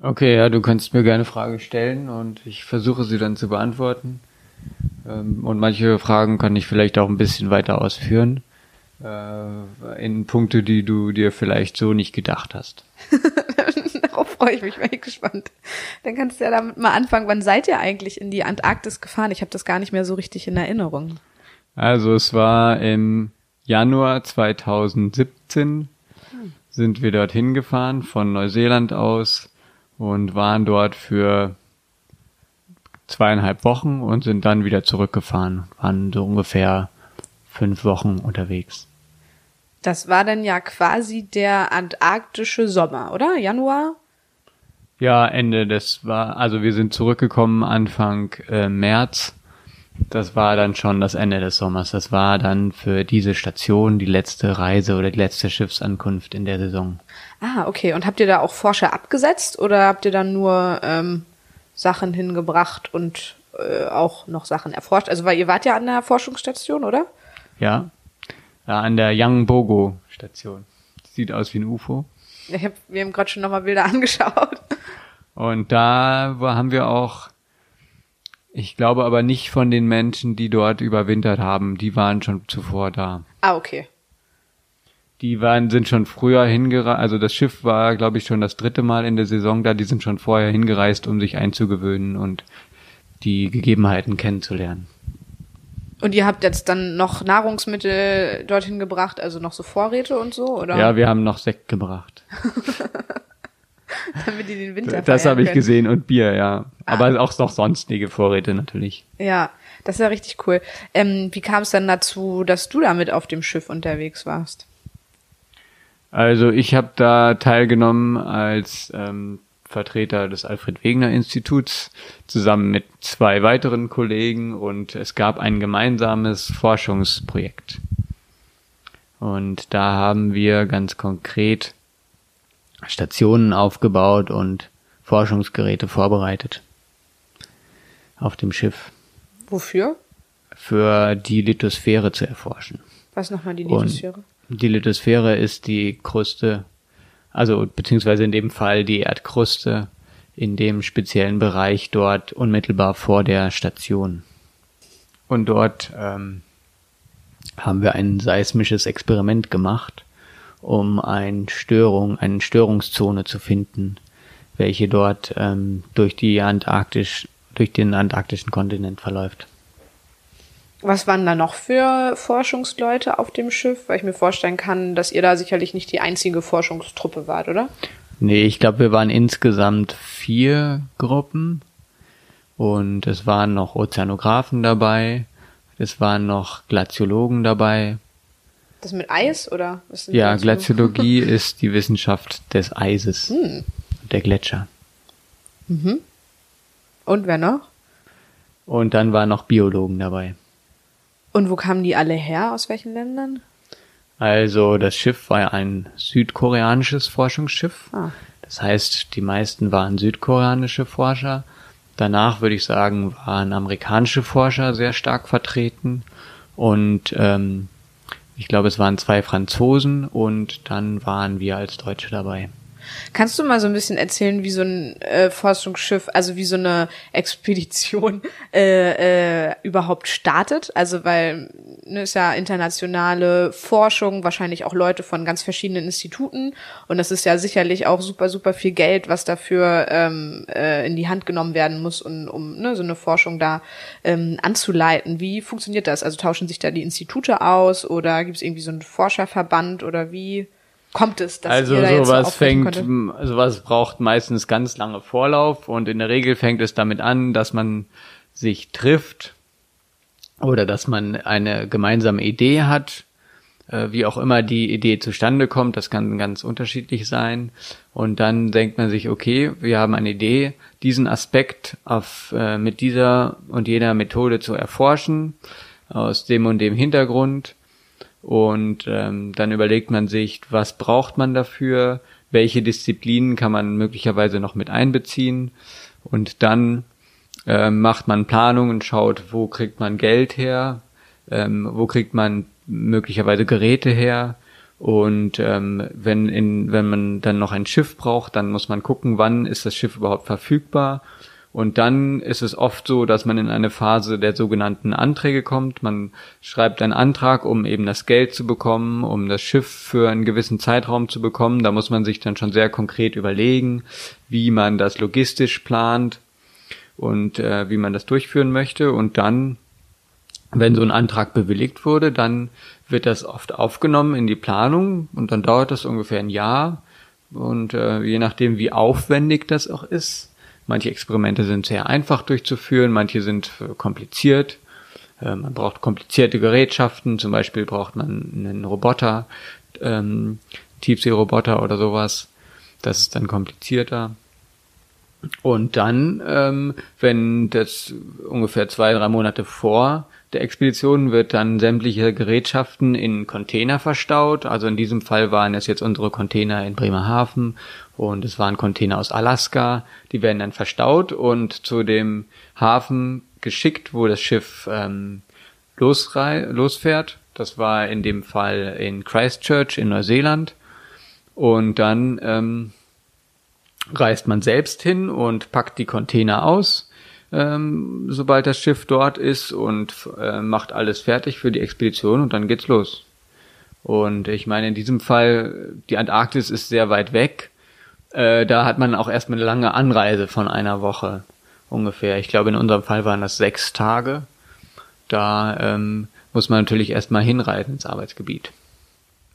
Okay, ja, du kannst mir gerne Frage stellen und ich versuche sie dann zu beantworten. Ähm, und manche Fragen kann ich vielleicht auch ein bisschen weiter ausführen. Äh, in Punkte, die du dir vielleicht so nicht gedacht hast. Darauf freue ich mich, bin ich gespannt. Dann kannst du ja damit mal anfangen. Wann seid ihr eigentlich in die Antarktis gefahren? Ich habe das gar nicht mehr so richtig in Erinnerung. Also es war im Januar 2017 sind wir dorthin gefahren von Neuseeland aus und waren dort für zweieinhalb Wochen und sind dann wieder zurückgefahren. Waren so ungefähr fünf Wochen unterwegs. Das war dann ja quasi der antarktische Sommer, oder? Januar? Ja, Ende des war, also wir sind zurückgekommen Anfang äh, März. Das war dann schon das Ende des Sommers. Das war dann für diese Station die letzte Reise oder die letzte Schiffsankunft in der Saison. Ah, okay. Und habt ihr da auch Forscher abgesetzt oder habt ihr dann nur ähm, Sachen hingebracht und äh, auch noch Sachen erforscht? Also weil ihr wart ja an der Forschungsstation, oder? Ja, ja an der Yangbogo Station. Sieht aus wie ein UFO. Ich hab, wir haben gerade schon nochmal Bilder angeschaut. Und da haben wir auch, ich glaube aber nicht von den Menschen, die dort überwintert haben, die waren schon zuvor da. Ah, okay. Die waren, sind schon früher hingereist, also das Schiff war, glaube ich, schon das dritte Mal in der Saison da, die sind schon vorher hingereist, um sich einzugewöhnen und die Gegebenheiten kennenzulernen. Und ihr habt jetzt dann noch Nahrungsmittel dorthin gebracht, also noch so Vorräte und so, oder? Ja, wir haben noch Sekt gebracht. Damit die den Winter Das habe ich können. gesehen und Bier, ja. Aber auch noch sonstige Vorräte natürlich. Ja, das ist ja richtig cool. Ähm, wie kam es dann dazu, dass du damit auf dem Schiff unterwegs warst? Also ich habe da teilgenommen als ähm, Vertreter des Alfred Wegener Instituts zusammen mit zwei weiteren Kollegen und es gab ein gemeinsames Forschungsprojekt. Und da haben wir ganz konkret Stationen aufgebaut und Forschungsgeräte vorbereitet auf dem Schiff Wofür? für die Lithosphäre zu erforschen. Was nochmal die Und- Lithosphäre? Die Lithosphäre ist die Kruste, also beziehungsweise in dem Fall die Erdkruste in dem speziellen Bereich dort unmittelbar vor der Station. Und dort ähm, haben wir ein seismisches Experiment gemacht, um ein Störung, eine Störungszone zu finden, welche dort ähm, durch die Antarktisch, durch den antarktischen Kontinent verläuft. Was waren da noch für Forschungsleute auf dem Schiff? Weil ich mir vorstellen kann, dass ihr da sicherlich nicht die einzige Forschungstruppe wart, oder? Nee, ich glaube, wir waren insgesamt vier Gruppen und es waren noch Ozeanographen dabei, es waren noch Glaziologen dabei. Das mit Eis, oder? Was Ja? Glaziologie ist die Wissenschaft des Eises, Hm. der Gletscher. Und wer noch? Und dann waren noch Biologen dabei. Und wo kamen die alle her? Aus welchen Ländern? Also das Schiff war ein südkoreanisches Forschungsschiff. Ah. Das heißt, die meisten waren südkoreanische Forscher. Danach würde ich sagen, waren amerikanische Forscher sehr stark vertreten. Und ähm, ich glaube, es waren zwei Franzosen und dann waren wir als Deutsche dabei. Kannst du mal so ein bisschen erzählen, wie so ein äh, Forschungsschiff, also wie so eine Expedition äh, äh, überhaupt startet? Also weil ne, ist ja internationale Forschung, wahrscheinlich auch Leute von ganz verschiedenen Instituten und das ist ja sicherlich auch super super viel Geld, was dafür ähm, äh, in die Hand genommen werden muss, um, um ne, so eine Forschung da ähm, anzuleiten. Wie funktioniert das? Also tauschen sich da die Institute aus oder gibt es irgendwie so einen Forscherverband oder wie? Kommt es, dass also ihr so sowas auftreten fängt, konntet? m, sowas braucht meistens ganz lange Vorlauf und in der Regel fängt es damit an, dass man sich trifft oder dass man eine gemeinsame Idee hat, äh, wie auch immer die Idee zustande kommt, das kann ganz unterschiedlich sein. Und dann denkt man sich, okay, wir haben eine Idee, diesen Aspekt auf, äh, mit dieser und jener Methode zu erforschen, aus dem und dem Hintergrund. Und ähm, dann überlegt man sich, was braucht man dafür, welche Disziplinen kann man möglicherweise noch mit einbeziehen. Und dann ähm, macht man Planung und schaut, wo kriegt man Geld her, ähm, wo kriegt man möglicherweise Geräte her Und ähm, wenn, in, wenn man dann noch ein Schiff braucht, dann muss man gucken, wann ist das Schiff überhaupt verfügbar. Und dann ist es oft so, dass man in eine Phase der sogenannten Anträge kommt. Man schreibt einen Antrag, um eben das Geld zu bekommen, um das Schiff für einen gewissen Zeitraum zu bekommen. Da muss man sich dann schon sehr konkret überlegen, wie man das logistisch plant und äh, wie man das durchführen möchte. Und dann, wenn so ein Antrag bewilligt wurde, dann wird das oft aufgenommen in die Planung und dann dauert das ungefähr ein Jahr. Und äh, je nachdem, wie aufwendig das auch ist, manche Experimente sind sehr einfach durchzuführen, manche sind äh, kompliziert. Äh, man braucht komplizierte Gerätschaften, zum Beispiel braucht man einen Roboter, ähm, Tiefseeroboter oder sowas. Das ist dann komplizierter. Und dann, ähm, wenn das ungefähr zwei, drei Monate vor der Expedition wird dann sämtliche Gerätschaften in Container verstaut. Also in diesem Fall waren es jetzt unsere Container in Bremerhaven und es waren Container aus Alaska. Die werden dann verstaut und zu dem Hafen geschickt, wo das Schiff ähm, losfährt. Das war in dem Fall in Christchurch in Neuseeland. Und dann ähm, reist man selbst hin und packt die Container aus ähm, sobald das Schiff dort ist und äh, macht alles fertig für die Expedition und dann geht's los. Und ich meine, in diesem Fall, die Antarktis ist sehr weit weg. Äh, da hat man auch erstmal eine lange Anreise von einer Woche ungefähr. Ich glaube, in unserem Fall waren das sechs Tage. Da ähm, muss man natürlich erstmal hinreisen ins Arbeitsgebiet.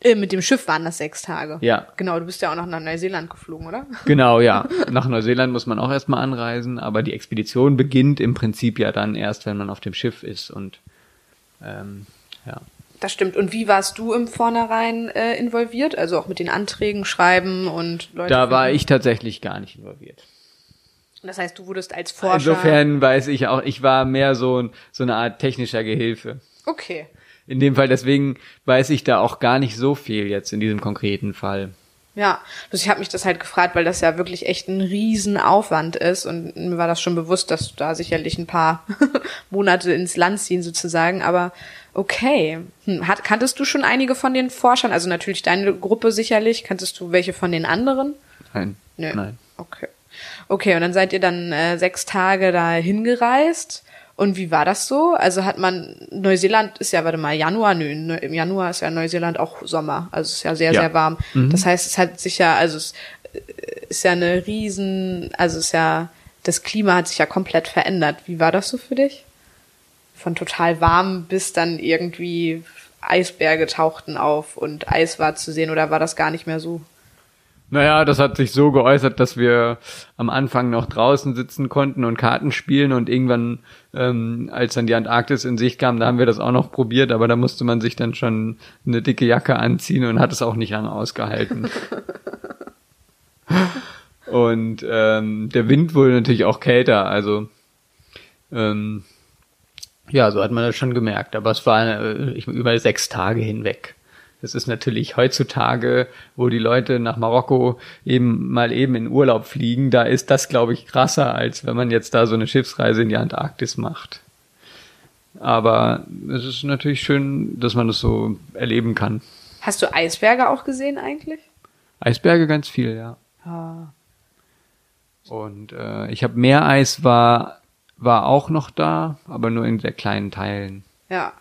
Äh, mit dem Schiff waren das sechs Tage. Ja. Genau, du bist ja auch noch nach Neuseeland geflogen, oder? Genau, ja. Nach Neuseeland muss man auch erstmal anreisen, aber die Expedition beginnt im Prinzip ja dann erst, wenn man auf dem Schiff ist und ähm, ja. Das stimmt. Und wie warst du im Vornherein äh, involviert? Also auch mit den Anträgen schreiben und Leute. Da war ich tatsächlich gar nicht involviert. Das heißt, du wurdest als Forscher. Insofern weiß ich auch, ich war mehr so, so eine Art technischer Gehilfe. Okay in dem Fall, deswegen weiß ich da auch gar nicht so viel jetzt in diesem konkreten Fall. Ja, also ich habe mich das halt gefragt, weil das ja wirklich echt ein Riesenaufwand ist und mir war das schon bewusst, dass da sicherlich ein paar Monate ins Land ziehen sozusagen, aber okay. Hm, hat, kanntest du schon einige von den Forschern? Also natürlich deine Gruppe sicherlich. Kanntest du welche von den anderen? Nein. Nö. Nein. Okay. Okay, und dann seid ihr dann äh, sechs Tage da hingereist. Und wie war das so? Also hat man, Neuseeland ist ja, warte mal, Januar, nö, im Januar ist ja Neuseeland auch Sommer, also es ist ja sehr, ja. sehr warm. Mhm. Das heißt, es hat sich ja, also es äh, ist ja eine riesen, also es ist ja, das Klima hat sich ja komplett verändert. Wie war das so für dich? Von total warm bis dann irgendwie Eisberge tauchten auf und Eis war zu sehen oder war das gar nicht mehr so? Naja, das hat sich so geäußert, dass wir am Anfang noch draußen sitzen konnten und Karten spielen und irgendwann, ähm, als dann die Antarktis in Sicht kam, da haben wir das auch noch probiert, aber da musste man sich dann schon eine dicke Jacke anziehen und hat es auch nicht lange ausgehalten. und ähm, der Wind wurde natürlich auch kälter, also ähm, ja, so hat man das schon gemerkt, aber es war äh, über sechs Tage hinweg. Das ist natürlich heutzutage, wo die Leute nach Marokko eben mal eben in Urlaub fliegen, da ist das, glaube ich, krasser, als wenn man jetzt da so eine Schiffsreise in die Antarktis macht. Aber es ist natürlich schön, dass man das so erleben kann. Hast du Eisberge auch gesehen eigentlich? Eisberge ganz viel, ja. Ah. Und äh, ich habe Meereis war war auch noch da, aber nur in sehr kleinen Teilen. Ja.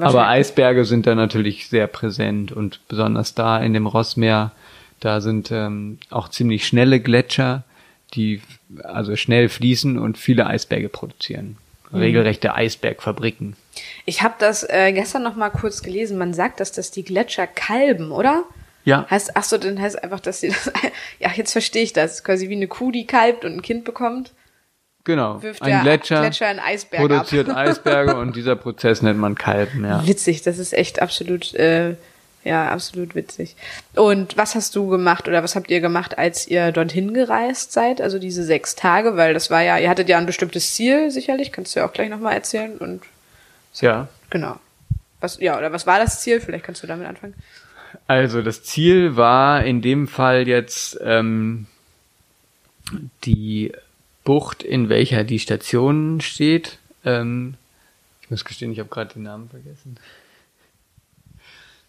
Aber Eisberge sind da natürlich sehr präsent und besonders da in dem Rossmeer, da sind ähm, auch ziemlich schnelle Gletscher, die also schnell fließen und viele Eisberge produzieren. Mhm. Regelrechte Eisbergfabriken. Ich habe das äh, gestern noch mal kurz gelesen. Man sagt, dass das die Gletscher kalben, oder? Ja. Heißt, ach so, dann heißt einfach, dass sie das. ja, jetzt verstehe ich das. Quasi wie eine Kuh, die kalbt und ein Kind bekommt. Genau. Wirft ein Gletscher, Gletscher einen Eisberg produziert ab. Eisberge und dieser Prozess nennt man Kalben, ja. Witzig, das ist echt absolut, äh, ja, absolut witzig. Und was hast du gemacht oder was habt ihr gemacht, als ihr dorthin gereist seid? Also diese sechs Tage, weil das war ja, ihr hattet ja ein bestimmtes Ziel, sicherlich, kannst du ja auch gleich nochmal erzählen und. Ja. Genau. Was, ja, oder was war das Ziel? Vielleicht kannst du damit anfangen. Also das Ziel war in dem Fall jetzt ähm, die Bucht, in welcher die Station steht. Ähm, ich muss gestehen, ich habe gerade den Namen vergessen.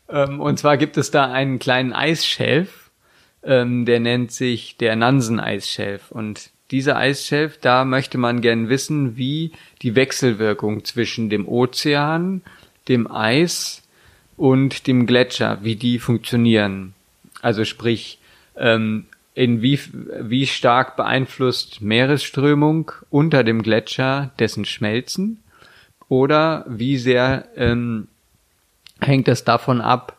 Ähm, und zwar gibt es da einen kleinen Eisschelf, ähm, der nennt sich der Nansen-Eisschelf. Und dieser Eisschelf, da möchte man gern wissen, wie die Wechselwirkung zwischen dem Ozean, dem Eis und dem Gletscher, wie die funktionieren. Also sprich, ähm, in wie, wie stark beeinflusst Meeresströmung unter dem Gletscher dessen Schmelzen oder wie sehr ähm, hängt es davon ab,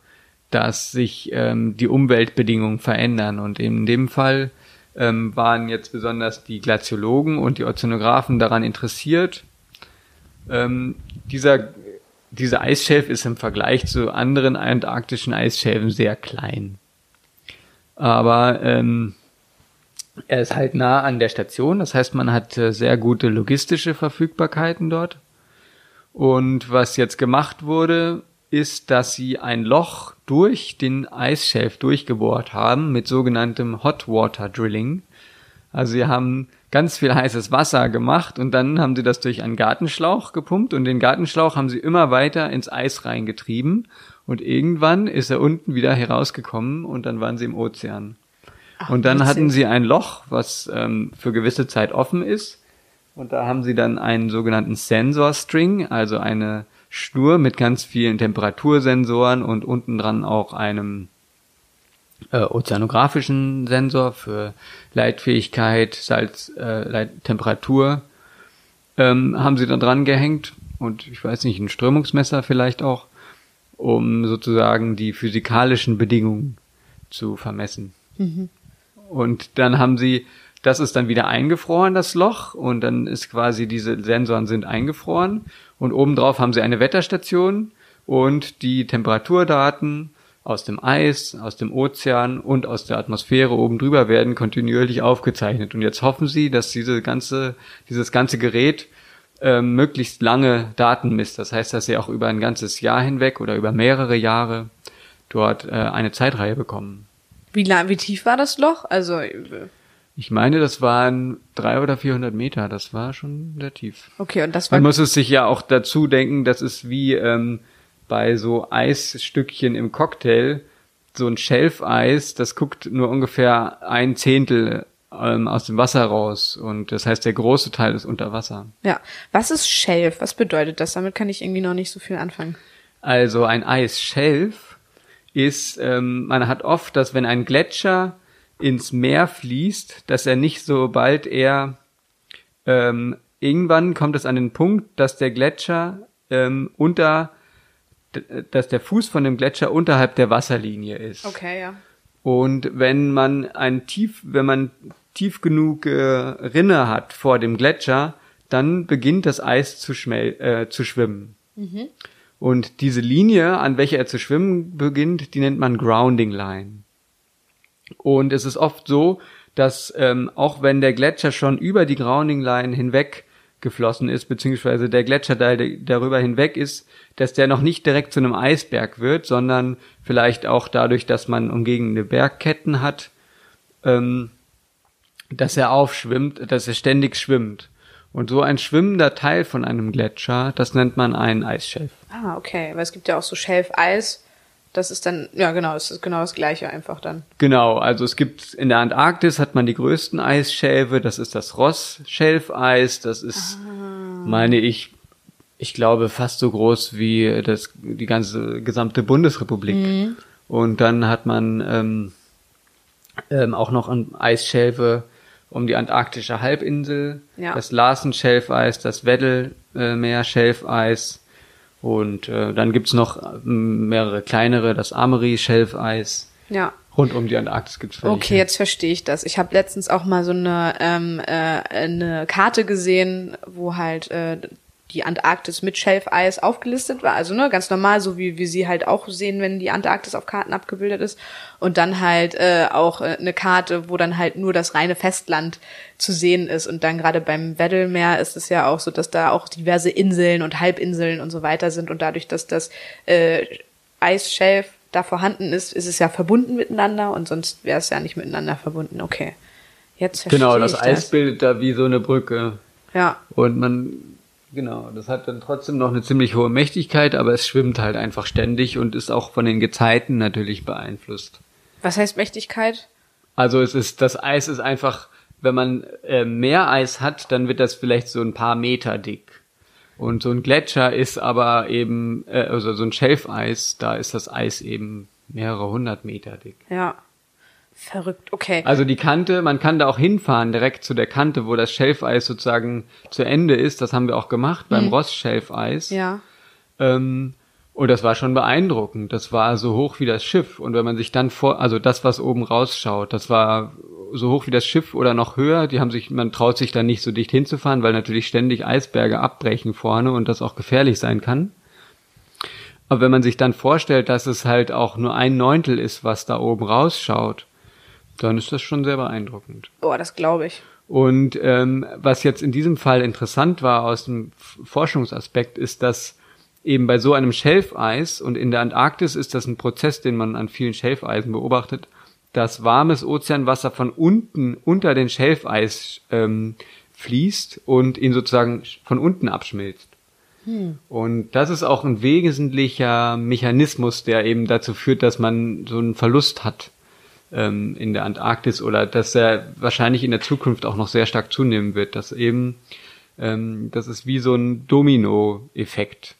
dass sich ähm, die Umweltbedingungen verändern. Und in dem Fall ähm, waren jetzt besonders die Glaziologen und die Ozeanographen daran interessiert. Ähm, dieser, dieser Eisschelf ist im Vergleich zu anderen antarktischen Eisschelfen sehr klein. Aber ähm, er ist halt nah an der Station, das heißt, man hat äh, sehr gute logistische Verfügbarkeiten dort. Und was jetzt gemacht wurde, ist, dass sie ein Loch durch den Eisschelf durchgebohrt haben mit sogenanntem Hot Water Drilling. Also sie haben ganz viel heißes Wasser gemacht und dann haben sie das durch einen Gartenschlauch gepumpt und den Gartenschlauch haben sie immer weiter ins Eis reingetrieben und irgendwann ist er unten wieder herausgekommen und dann waren sie im Ozean. Ach, und dann hatten sie ein Loch, was ähm, für gewisse Zeit offen ist. Und da haben sie dann einen sogenannten Sensor String, also eine Schnur mit ganz vielen Temperatursensoren und unten dran auch einem äh, ozeanografischen Sensor für Leitfähigkeit, Salz, äh, Leit Temperatur. Ähm, haben sie da dran gehängt und ich weiß nicht, ein Strömungsmesser vielleicht auch, um sozusagen die physikalischen Bedingungen zu vermessen. Mhm. Und dann haben sie, das ist dann wieder eingefroren, das Loch, und dann ist quasi diese Sensoren sind eingefroren und obendrauf haben sie eine Wetterstation und die Temperaturdaten aus dem Eis, aus dem Ozean und aus der Atmosphäre oben drüber werden kontinuierlich aufgezeichnet. Und jetzt hoffen sie, dass diese ganze, dieses ganze Gerät äh, möglichst lange Daten misst. Das heißt, dass sie auch über ein ganzes Jahr hinweg oder über mehrere Jahre dort äh, eine Zeitreihe bekommen. Wie lang, wie tief war das Loch? Also ich meine, das waren drei oder vierhundert Meter. Das war schon sehr tief. Okay, und das war. Man muss es sich ja auch dazu denken, das ist wie ähm, bei so Eisstückchen im Cocktail. So ein Schelfeis, das guckt nur ungefähr ein Zehntel ähm, aus dem Wasser raus. Und das heißt, der große Teil ist unter Wasser. Ja. Was ist Schelf? Was bedeutet das? Damit kann ich irgendwie noch nicht so viel anfangen. Also ein Eisschelf ist, ähm, man hat oft, dass wenn ein Gletscher ins Meer fließt, dass er nicht sobald er ähm, irgendwann kommt es an den Punkt, dass der Gletscher ähm, unter dass der Fuß von dem Gletscher unterhalb der Wasserlinie ist. Okay, ja. Und wenn man ein tief, wenn man tief genug äh, Rinne hat vor dem Gletscher, dann beginnt das Eis zu, schmel äh, zu schwimmen. Mhm. Und diese Linie, an welcher er zu schwimmen beginnt, die nennt man Grounding Line. Und es ist oft so, dass ähm, auch wenn der Gletscher schon über die Grounding Line hinweg geflossen ist, beziehungsweise der Gletscherteil darüber hinweg ist, dass der noch nicht direkt zu einem Eisberg wird, sondern vielleicht auch dadurch, dass man umgegende Bergketten hat, ähm, dass er aufschwimmt, dass er ständig schwimmt. Und so ein schwimmender Teil von einem Gletscher, das nennt man einen Eisschelf. Ah, okay. Weil es gibt ja auch so Schelfeis, das ist dann, ja genau, es ist genau das gleiche einfach dann. Genau, also es gibt in der Antarktis hat man die größten Eisschelfe, das ist das Ross-Schelfeis, das ist, ah. meine ich, ich glaube fast so groß wie das, die ganze gesamte Bundesrepublik. Mhm. Und dann hat man ähm, ähm, auch noch Eisschelfe um die antarktische Halbinsel, ja. das Larsen-Schelfeis, das Weddellmeer-Schelfeis, und äh, dann gibt's noch äh, mehrere kleinere, das Amery-Schelfeis. Ja. Rund um die Antarktis gibt's welche. Okay, jetzt verstehe ich das. Ich habe letztens auch mal so eine, ähm, äh, eine Karte gesehen, wo halt äh, die Antarktis mit Schelfeis aufgelistet war. Also ne, ganz normal, so wie wir sie halt auch sehen, wenn die Antarktis auf Karten abgebildet ist. Und dann halt äh, auch äh, eine Karte, wo dann halt nur das reine Festland zu sehen ist. Und dann gerade beim Weddellmeer ist es ja auch so, dass da auch diverse Inseln und Halbinseln und so weiter sind. Und dadurch, dass das äh, Eisschelf da vorhanden ist, ist es ja verbunden miteinander und sonst wäre es ja nicht miteinander verbunden. Okay. Jetzt verstehe Genau, das Eis bildet da wie so eine Brücke. Ja. Und man Genau, das hat dann trotzdem noch eine ziemlich hohe Mächtigkeit, aber es schwimmt halt einfach ständig und ist auch von den Gezeiten natürlich beeinflusst. Was heißt Mächtigkeit? Also es ist, das Eis ist einfach, wenn man äh, mehr Eis hat, dann wird das vielleicht so ein paar Meter dick. Und so ein Gletscher ist aber eben, äh, also so ein Schelfeis, da ist das Eis eben mehrere hundert Meter dick. Ja. Verrückt, okay. Also die Kante, man kann da auch hinfahren, direkt zu der Kante, wo das Schelfeis sozusagen zu Ende ist. Das haben wir auch gemacht beim Mhm. Ross-Schelfeis. Ja. Ähm, und das war schon beeindruckend. Das war so hoch wie das Schiff. Und wenn man sich dann vor, also das, was oben rausschaut, das war so hoch wie das Schiff oder noch höher. Die haben sich, man traut sich da nicht so dicht hinzufahren, weil natürlich ständig Eisberge abbrechen vorne und das auch gefährlich sein kann. Aber wenn man sich dann vorstellt, dass es halt auch nur ein Neuntel ist, was da oben rausschaut, dann ist das schon sehr beeindruckend. Boah, das glaube ich. Und ähm, was jetzt in diesem Fall interessant war aus dem Forschungsaspekt, ist, dass eben bei so einem Schelfeis und in der Antarktis ist das ein Prozess, den man an vielen Schelfeisen beobachtet, dass warmes Ozeanwasser von unten unter den Schelfeis ähm, fließt und ihn sozusagen von unten abschmilzt. Und das ist auch ein wesentlicher Mechanismus, der eben dazu führt, dass man so einen Verlust hat ähm, in der Antarktis oder dass er wahrscheinlich in der Zukunft auch noch sehr stark zunehmen wird. Dass eben, ähm, das ist wie so ein Domino-Effekt.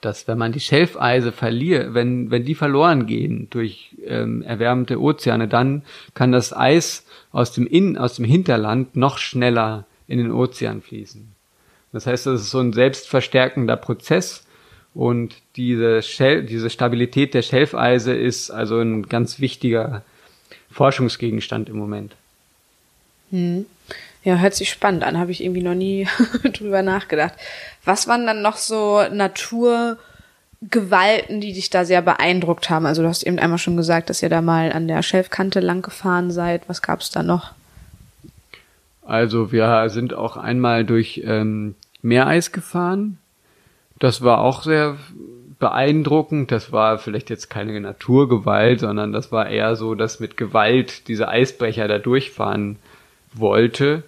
Dass wenn man die Schelfeise verliert, wenn, wenn die verloren gehen durch ähm, erwärmte Ozeane, dann kann das Eis aus dem Innen, aus dem Hinterland noch schneller in den Ozean fließen. Das heißt, das ist so ein selbstverstärkender Prozess und diese, Schel diese Stabilität der Schelfeise ist also ein ganz wichtiger Forschungsgegenstand im Moment. Ja, hört sich spannend an, habe ich irgendwie noch nie drüber nachgedacht. Was waren dann noch so Naturgewalten, die dich da sehr beeindruckt haben? Also du hast eben einmal schon gesagt, dass ihr da mal an der Schelfkante lang gefahren seid. Was gab's da noch? Also wir sind auch einmal durch ähm, Meereis gefahren. Das war auch sehr beeindruckend. Das war vielleicht jetzt keine Naturgewalt, sondern das war eher so, dass mit Gewalt diese Eisbrecher da durchfahren wollte.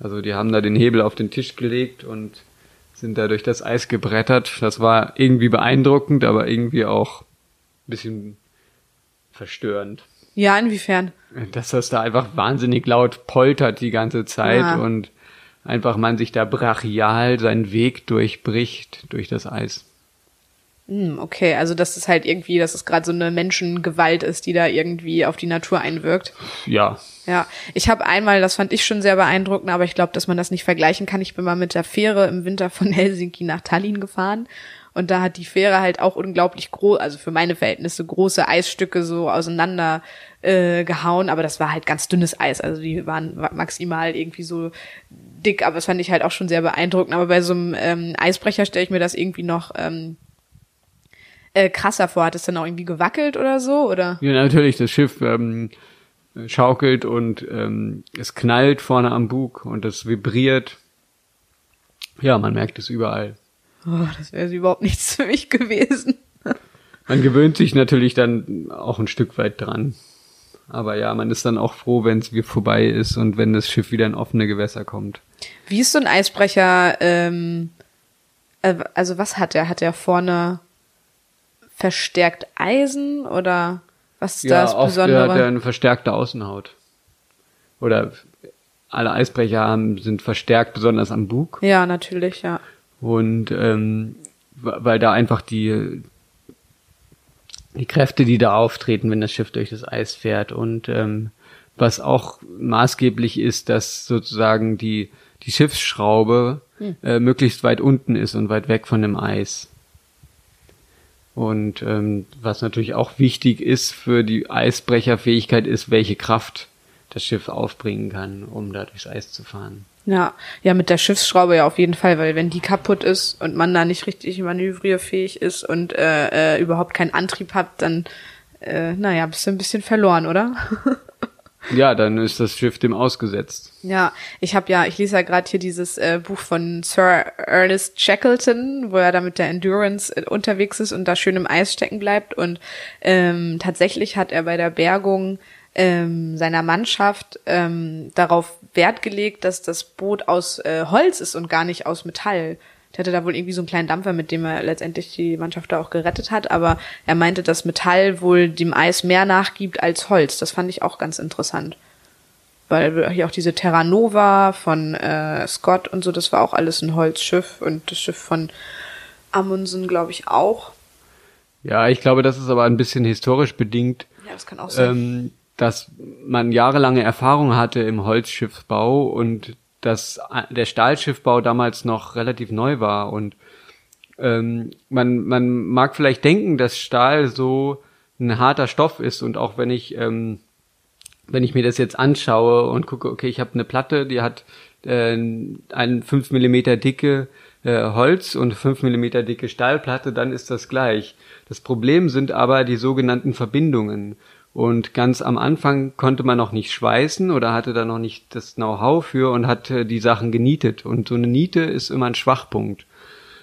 Also die haben da den Hebel auf den Tisch gelegt und sind da durch das Eis gebrettert. Das war irgendwie beeindruckend, aber irgendwie auch ein bisschen verstörend. Ja, inwiefern? Dass das da einfach wahnsinnig laut poltert die ganze Zeit Ah. und einfach man sich da brachial seinen Weg durchbricht durch das Eis. Hm, okay, also dass es halt irgendwie, dass es gerade so eine Menschengewalt ist, die da irgendwie auf die Natur einwirkt. Ja, Ja, ich habe einmal, das fand ich schon sehr beeindruckend, aber ich glaube, dass man das nicht vergleichen kann. Ich bin mal mit der Fähre im Winter von Helsinki nach Tallinn gefahren und da hat die Fähre halt auch unglaublich groß, also für meine Verhältnisse große Eisstücke so auseinander äh, gehauen, aber das war halt ganz dünnes Eis, also die waren wa- maximal irgendwie so dick, aber das fand ich halt auch schon sehr beeindruckend. Aber bei so einem ähm, Eisbrecher stelle ich mir das irgendwie noch ähm, äh, krasser vor. Hat es dann auch irgendwie gewackelt oder so? Oder? ja natürlich, das Schiff ähm, schaukelt und ähm, es knallt vorne am Bug und es vibriert. Ja, man merkt es überall. Oh, das wäre überhaupt nichts für mich gewesen. Man gewöhnt sich natürlich dann auch ein Stück weit dran. Aber ja, man ist dann auch froh, wenn es wieder vorbei ist und wenn das Schiff wieder in offene Gewässer kommt. Wie ist so ein Eisbrecher, ähm, äh, also was hat er? Hat er vorne verstärkt Eisen oder was ist da das oft Besondere? hat er eine verstärkte Außenhaut. Oder alle Eisbrecher haben, sind verstärkt, besonders am Bug. ja, natürlich, ja. Und ähm, weil da einfach die, die Kräfte, die da auftreten, wenn das Schiff durch das Eis fährt. Und ähm, was auch maßgeblich ist, dass sozusagen die, die Schiffsschraube äh, möglichst weit unten ist und weit weg von dem Eis. Und ähm, was natürlich auch wichtig ist für die Eisbrecherfähigkeit ist, welche Kraft das Schiff aufbringen kann, um da durchs Eis zu fahren. Ja, ja, mit der Schiffsschraube ja auf jeden Fall, weil wenn die kaputt ist und man da nicht richtig manövrierfähig ist und äh, äh, überhaupt keinen Antrieb hat, dann, äh, naja, bist du ein bisschen verloren, oder? Ja, dann ist das Schiff dem ausgesetzt. Ja, ich habe ja, ich lese ja gerade hier dieses äh, Buch von Sir Ernest Shackleton, wo er da mit der Endurance äh, unterwegs ist und da schön im Eis stecken bleibt. Und ähm, tatsächlich hat er bei der Bergung ähm, seiner Mannschaft ähm, darauf Wert gelegt, dass das Boot aus äh, Holz ist und gar nicht aus Metall. Der hatte da wohl irgendwie so einen kleinen Dampfer, mit dem er letztendlich die Mannschaft da auch gerettet hat, aber er meinte, dass Metall wohl dem Eis mehr nachgibt als Holz. Das fand ich auch ganz interessant. Weil hier auch diese Terra Nova von äh, Scott und so, das war auch alles ein Holzschiff und das Schiff von Amundsen, glaube ich, auch. Ja, ich glaube, das ist aber ein bisschen historisch bedingt. Ja, das kann auch sein. Ähm, dass man jahrelange Erfahrung hatte im Holzschiffbau und dass der Stahlschiffbau damals noch relativ neu war und ähm, man, man mag vielleicht denken, dass Stahl so ein harter Stoff ist und auch wenn ich ähm, wenn ich mir das jetzt anschaue und gucke, okay, ich habe eine Platte, die hat äh, ein fünf Millimeter dicke äh, Holz und fünf Millimeter dicke Stahlplatte, dann ist das gleich. Das Problem sind aber die sogenannten Verbindungen. Und ganz am Anfang konnte man noch nicht schweißen oder hatte da noch nicht das Know-how für und hat die Sachen genietet. Und so eine Niete ist immer ein Schwachpunkt.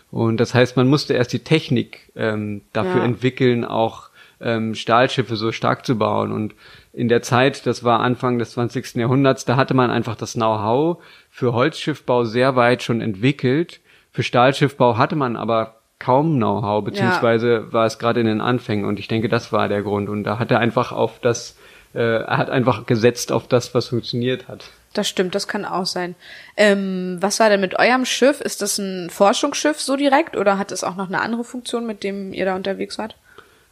Und das heißt, man musste erst die Technik ähm, dafür ja. entwickeln, auch ähm, Stahlschiffe so stark zu bauen. Und in der Zeit, das war Anfang des 20. Jahrhunderts, da hatte man einfach das Know-how für Holzschiffbau sehr weit schon entwickelt. Für Stahlschiffbau hatte man aber kaum Know-how, beziehungsweise ja. war es gerade in den Anfängen und ich denke, das war der Grund. Und da hat er einfach auf das, äh, er hat einfach gesetzt auf das, was funktioniert hat. Das stimmt, das kann auch sein. Ähm, was war denn mit eurem Schiff? Ist das ein Forschungsschiff so direkt oder hat es auch noch eine andere Funktion, mit dem ihr da unterwegs wart?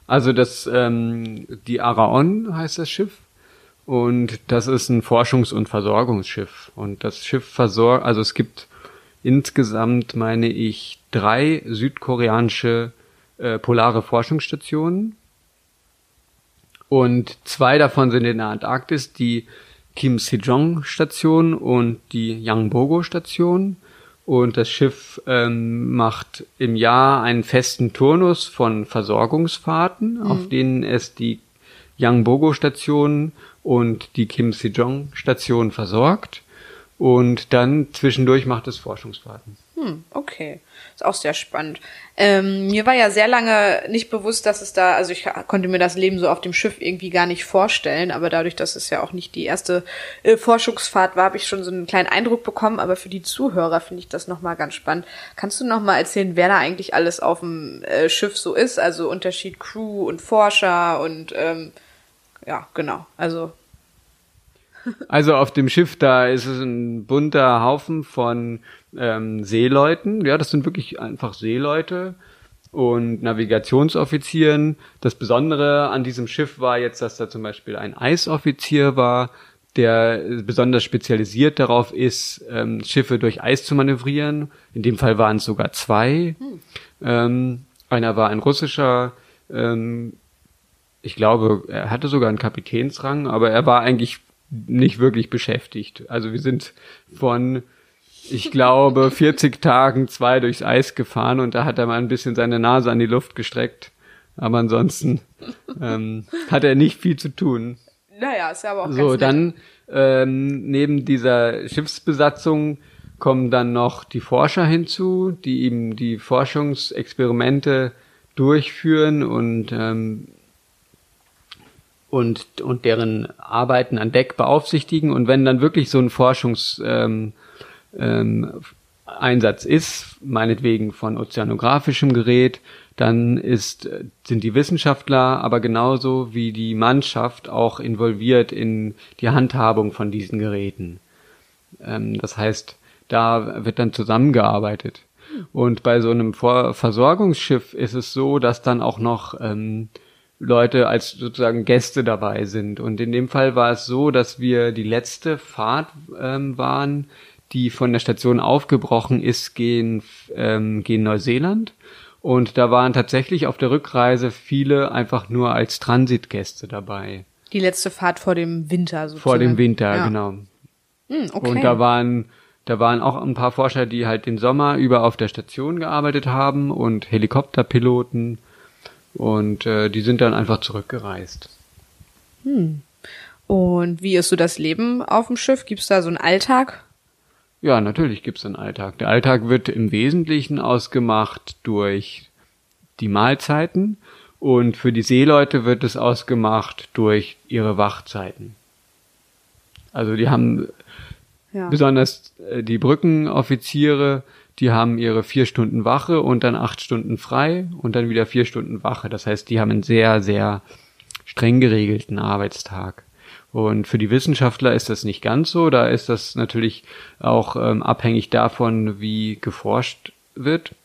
Also das, ähm, die Araon heißt das Schiff. Und das ist ein Forschungs- und Versorgungsschiff. Und das Schiff versorgt, also es gibt insgesamt, meine ich, drei südkoreanische äh, polare Forschungsstationen. Und zwei davon sind in der Antarktis, die Kim Sejong Station und die Yangbogo Station. Und das Schiff ähm, macht im Jahr einen festen Turnus von Versorgungsfahrten, mhm. auf denen es die Yangbogo Station und die Kim Sejong Station versorgt. Und dann zwischendurch macht es Forschungsfahrten. Hm, okay. Ist auch sehr spannend. Ähm, mir war ja sehr lange nicht bewusst, dass es da, also ich konnte mir das Leben so auf dem Schiff irgendwie gar nicht vorstellen, aber dadurch, dass es ja auch nicht die erste äh, Forschungsfahrt war, habe ich schon so einen kleinen Eindruck bekommen, aber für die Zuhörer finde ich das nochmal ganz spannend. Kannst du nochmal erzählen, wer da eigentlich alles auf dem äh, Schiff so ist? Also Unterschied Crew und Forscher und ähm, ja, genau. Also also auf dem Schiff, da ist es ein bunter Haufen von ähm, Seeleuten. Ja, das sind wirklich einfach Seeleute und Navigationsoffizieren. Das Besondere an diesem Schiff war jetzt, dass da zum Beispiel ein Eisoffizier war, der besonders spezialisiert darauf ist, ähm, Schiffe durch Eis zu manövrieren. In dem Fall waren es sogar zwei. Hm. Ähm, einer war ein russischer ähm, ich glaube, er hatte sogar einen Kapitänsrang, aber er war eigentlich nicht wirklich beschäftigt. Also wir sind von, ich glaube, 40 Tagen zwei durchs Eis gefahren und da hat er mal ein bisschen seine Nase an die Luft gestreckt. Aber ansonsten ähm, hat er nicht viel zu tun. Naja, ist ja aber auch So, dann ähm, neben dieser Schiffsbesatzung kommen dann noch die Forscher hinzu, die eben die Forschungsexperimente durchführen und ähm, und, und deren Arbeiten an Deck beaufsichtigen. Und wenn dann wirklich so ein Forschungseinsatz ähm, ähm, Einsatz ist, meinetwegen von ozeanografischem Gerät, dann ist, sind die Wissenschaftler aber genauso wie die Mannschaft auch involviert in die Handhabung von diesen Geräten. Ähm, das heißt, da wird dann zusammengearbeitet. Und bei so einem Vor Versorgungsschiff ist es so, dass dann auch noch ähm, Leute als sozusagen Gäste dabei sind. Und in dem Fall war es so, dass wir die letzte Fahrt ähm, waren, die von der Station aufgebrochen ist, gehen, ähm, gehen Neuseeland. Und da waren tatsächlich auf der Rückreise viele einfach nur als Transitgäste dabei. Die letzte Fahrt vor dem Winter sozusagen. Vor dem Winter, ja. genau. Hm, okay. Und da waren, da waren auch ein paar Forscher, die halt den Sommer über auf der Station gearbeitet haben und Helikopterpiloten und äh, die sind dann einfach zurückgereist. Hm. Und wie ist so das Leben auf dem Schiff? Gibt's da so einen Alltag? Ja, natürlich gibt's einen Alltag. Der Alltag wird im Wesentlichen ausgemacht durch die Mahlzeiten und für die Seeleute wird es ausgemacht durch ihre Wachzeiten. Also die haben Ja. Besonders äh, die Brückenoffiziere, die haben ihre vier Stunden Wache und dann acht Stunden frei und dann wieder vier Stunden Wache. Das heißt, die haben einen sehr, sehr streng geregelten Arbeitstag. Und für die Wissenschaftler ist das nicht ganz so. Da ist das natürlich auch ähm, abhängig davon, wie geforscht wird.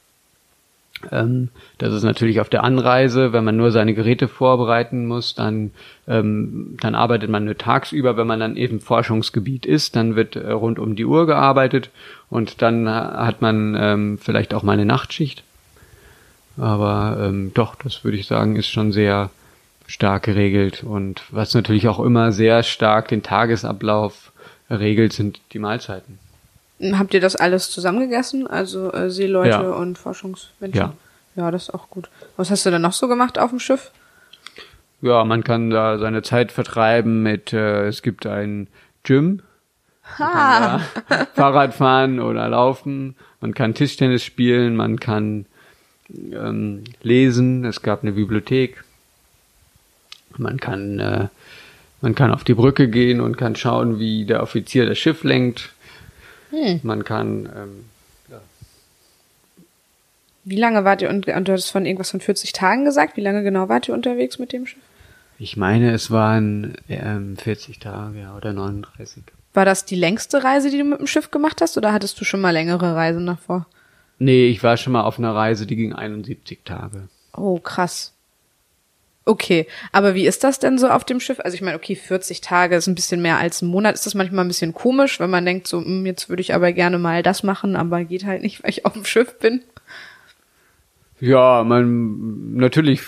Ähm, das ist natürlich auf der Anreise, wenn man nur seine Geräte vorbereiten muss, dann, ähm, dann arbeitet man nur tagsüber. Wenn man dann eben Forschungsgebiet ist, dann wird äh, rund um die Uhr gearbeitet und dann hat man ähm, vielleicht auch mal eine Nachtschicht. Aber ähm, doch, das würde ich sagen, ist schon sehr stark geregelt. Und was natürlich auch immer sehr stark den Tagesablauf regelt, sind die Mahlzeiten. Habt ihr das alles zusammengegessen? Also äh, Seeleute Ja. und Forschungsmenschen? Ja. Ja, das ist auch gut. Was hast du denn noch so gemacht auf dem Schiff? Ja, man kann da seine Zeit vertreiben mit, äh, es gibt ein Gym. Da Fahrrad fahren oder laufen. Man kann Tischtennis spielen. Man kann ähm, lesen. Es gab eine Bibliothek. Man kann, äh, man kann auf die Brücke gehen und kann schauen, wie der Offizier das Schiff lenkt. Man kann, ähm, Wie lange wart ihr, und, und du hattest von irgendwas von 40 Tagen gesagt. Wie lange genau wart ihr unterwegs mit dem Schiff? ich meine, es waren ähm, 40 Tage ja, oder 39. War das die längste Reise, die du mit dem Schiff gemacht hast, oder hattest du schon mal längere Reisen davor? Nee, ich war schon mal auf einer Reise, die ging 71 Tage. Oh, krass. Okay, aber wie ist das denn so auf dem Schiff? Also ich meine, okay, 40 Tage ist ein bisschen mehr als ein Monat. Ist das manchmal ein bisschen komisch, wenn man denkt, so, hm, jetzt würde ich aber gerne mal das machen, aber geht halt nicht, weil ich auf dem Schiff bin? Ja, man natürlich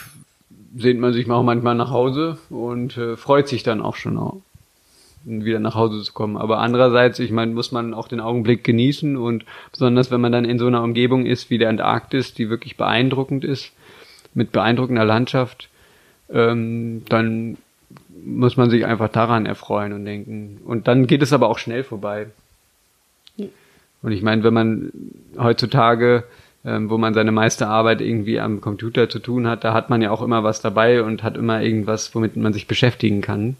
sehnt man sich auch manchmal nach Hause und äh, freut sich dann auch schon auch, wieder nach Hause zu kommen. Aber andererseits, ich meine, muss man auch den Augenblick genießen und besonders wenn man dann in so einer Umgebung ist wie der Antarktis, die wirklich beeindruckend ist, mit beeindruckender Landschaft, ähm, dann muss man sich einfach daran erfreuen und denken. Und dann geht es aber auch schnell vorbei. Und ich meine, wenn man heutzutage, ähm, wo man seine meiste Arbeit irgendwie am Computer zu tun hat, da hat man ja auch immer was dabei und hat immer irgendwas, womit man sich beschäftigen kann.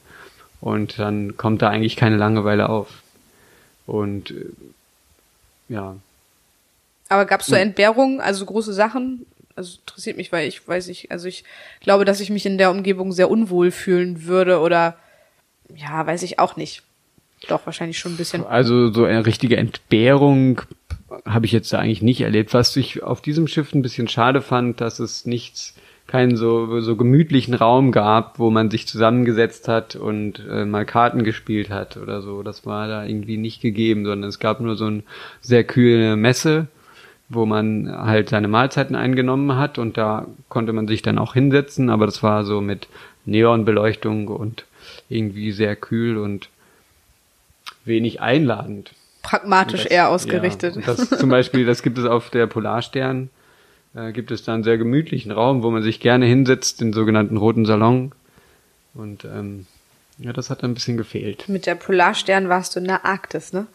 Und dann kommt da eigentlich keine Langeweile auf. Und äh, ja, Aber gab es so Entbehrungen, also große Sachen? Also interessiert mich, weil ich weiß ich, also ich glaube, dass ich mich in der Umgebung sehr unwohl fühlen würde oder ja, weiß ich auch nicht. Doch, wahrscheinlich schon ein bisschen. Also so eine richtige Entbehrung habe ich jetzt da eigentlich nicht erlebt. Was ich auf diesem Schiff ein bisschen schade fand, dass es nichts, keinen so, so gemütlichen Raum gab, wo man sich zusammengesetzt hat und äh, mal Karten gespielt hat oder so. Das war da irgendwie nicht gegeben, sondern es gab nur so eine sehr kühle Messe, wo man halt seine Mahlzeiten eingenommen hat und da konnte man sich dann auch hinsetzen, aber das war so mit Neonbeleuchtung und irgendwie sehr kühl und wenig einladend. Pragmatisch Das- eher ausgerichtet. Ja, das zum Beispiel, das gibt es auf der Polarstern, äh, gibt es da einen sehr gemütlichen Raum, wo man sich gerne hinsetzt, den sogenannten roten Salon. Und ähm, ja, das hat ein bisschen gefehlt. Mit der Polarstern warst du in der Arktis, ne?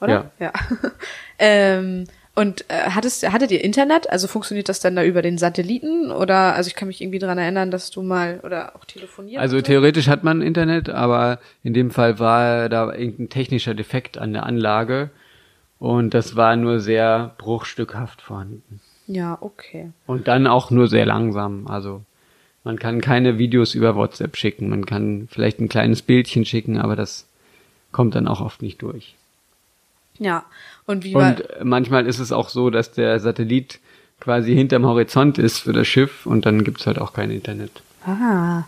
Oder? Ja. ähm, und äh, hattest, hattet ihr Internet? Also funktioniert das dann da über den Satelliten? Oder, also ich kann mich irgendwie dran erinnern, dass du mal, oder auch telefonieren. Also theoretisch hat man Internet, aber in dem Fall war da irgendein technischer Defekt an der Anlage und das war nur sehr bruchstückhaft vorhanden. Ja, okay. Und dann auch nur sehr langsam. Also man kann keine Videos über WhatsApp schicken. Man kann vielleicht ein kleines Bildchen schicken, aber das kommt dann auch oft nicht durch. Ja. Und wie Und manchmal ist es auch so, dass der Satellit quasi hinterm Horizont ist für das Schiff und dann gibt's halt auch kein Internet. Ah,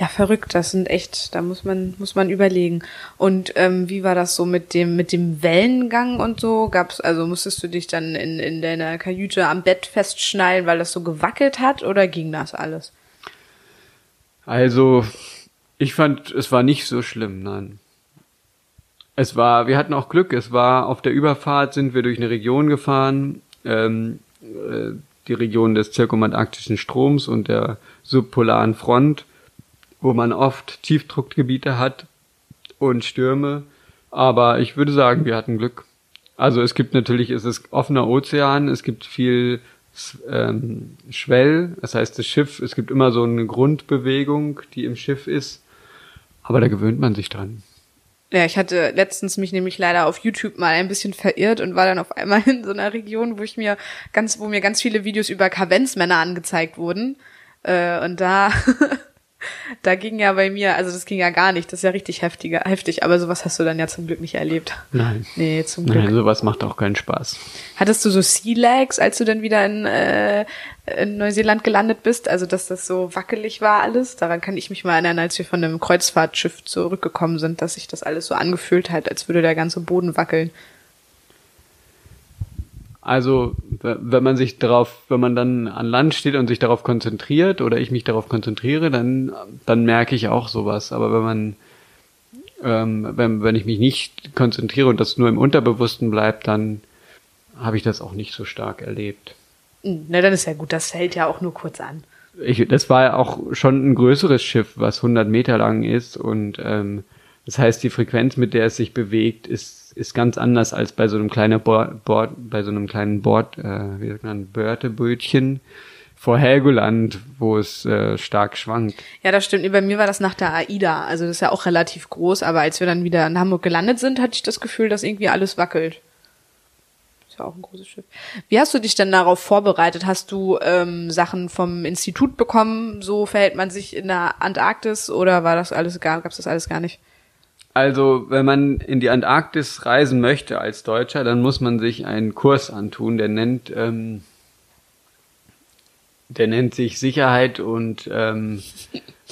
ja, verrückt. Das sind echt, da muss man, muss man überlegen. Und ähm, wie war das so mit dem, mit dem Wellengang und so? Gab's, also musstest du dich dann in, in deiner Kajüte am Bett festschnallen, weil das so gewackelt hat, oder ging das alles? Also, ich fand, es war nicht so schlimm, nein. Es war, wir hatten auch Glück, es war auf der Überfahrt sind wir durch eine Region gefahren, ähm, äh, die Region des zirkumantarktischen Stroms und der subpolaren Front, wo man oft Tiefdruckgebiete hat und Stürme. Aber ich würde sagen, wir hatten Glück. Also es gibt natürlich, es ist offener Ozean, es gibt viel ähm, Schwell, das heißt das Schiff, es gibt immer so eine Grundbewegung, die im Schiff ist, aber da gewöhnt man sich dran. Ja, ich hatte letztens mich nämlich leider auf YouTube mal ein bisschen verirrt und war dann auf einmal in so einer Region, wo ich mir ganz, wo mir ganz viele Videos über Kavenzmänner angezeigt wurden. Äh, und da Da ging ja bei mir, also das ging ja gar nicht, das ist ja richtig heftiger, heftig, aber sowas hast du dann ja zum Glück nicht erlebt. Nein. Nee, zum Glück. Nein, sowas macht auch keinen Spaß. Hattest du so Sea Legs, als du dann wieder in, äh, in Neuseeland gelandet bist, also dass das so wackelig war alles? Daran kann ich mich mal erinnern, als wir von einem Kreuzfahrtschiff zurückgekommen sind, dass sich das alles so angefühlt hat, als würde der ganze Boden wackeln. Also, wenn man sich darauf, wenn man dann an Land steht und sich darauf konzentriert oder ich mich darauf konzentriere, dann, dann merke ich auch sowas. Aber wenn man, ähm, wenn, wenn ich mich nicht konzentriere und das nur im Unterbewussten bleibt, dann habe ich das auch nicht so stark erlebt. Na, dann ist ja gut, das hält ja auch nur kurz an. Ich, das war ja auch schon ein größeres Schiff, was 100 Meter lang ist und ähm, das heißt, die Frequenz, mit der es sich bewegt, ist ist ganz anders als bei so einem kleinen Bord, Bord bei so einem kleinen Bord, äh, wie sagt man, Börtebötchen vor Helgoland, wo es äh, stark schwankt. Ja, das stimmt. Bei mir war das nach der AIDA. Also das ist ja auch relativ groß, aber als wir dann wieder in Hamburg gelandet sind, hatte ich das Gefühl, dass irgendwie alles wackelt. Ist ja auch ein großes Schiff. Wie hast du dich denn darauf vorbereitet? Hast du ähm, Sachen vom Institut bekommen? So verhält man sich in der Antarktis oder war das alles gar, gab's das alles gar nicht? Also, wenn man in die Antarktis reisen möchte als Deutscher, dann muss man sich einen Kurs antun, der nennt, ähm, der nennt sich Sicherheit und ähm,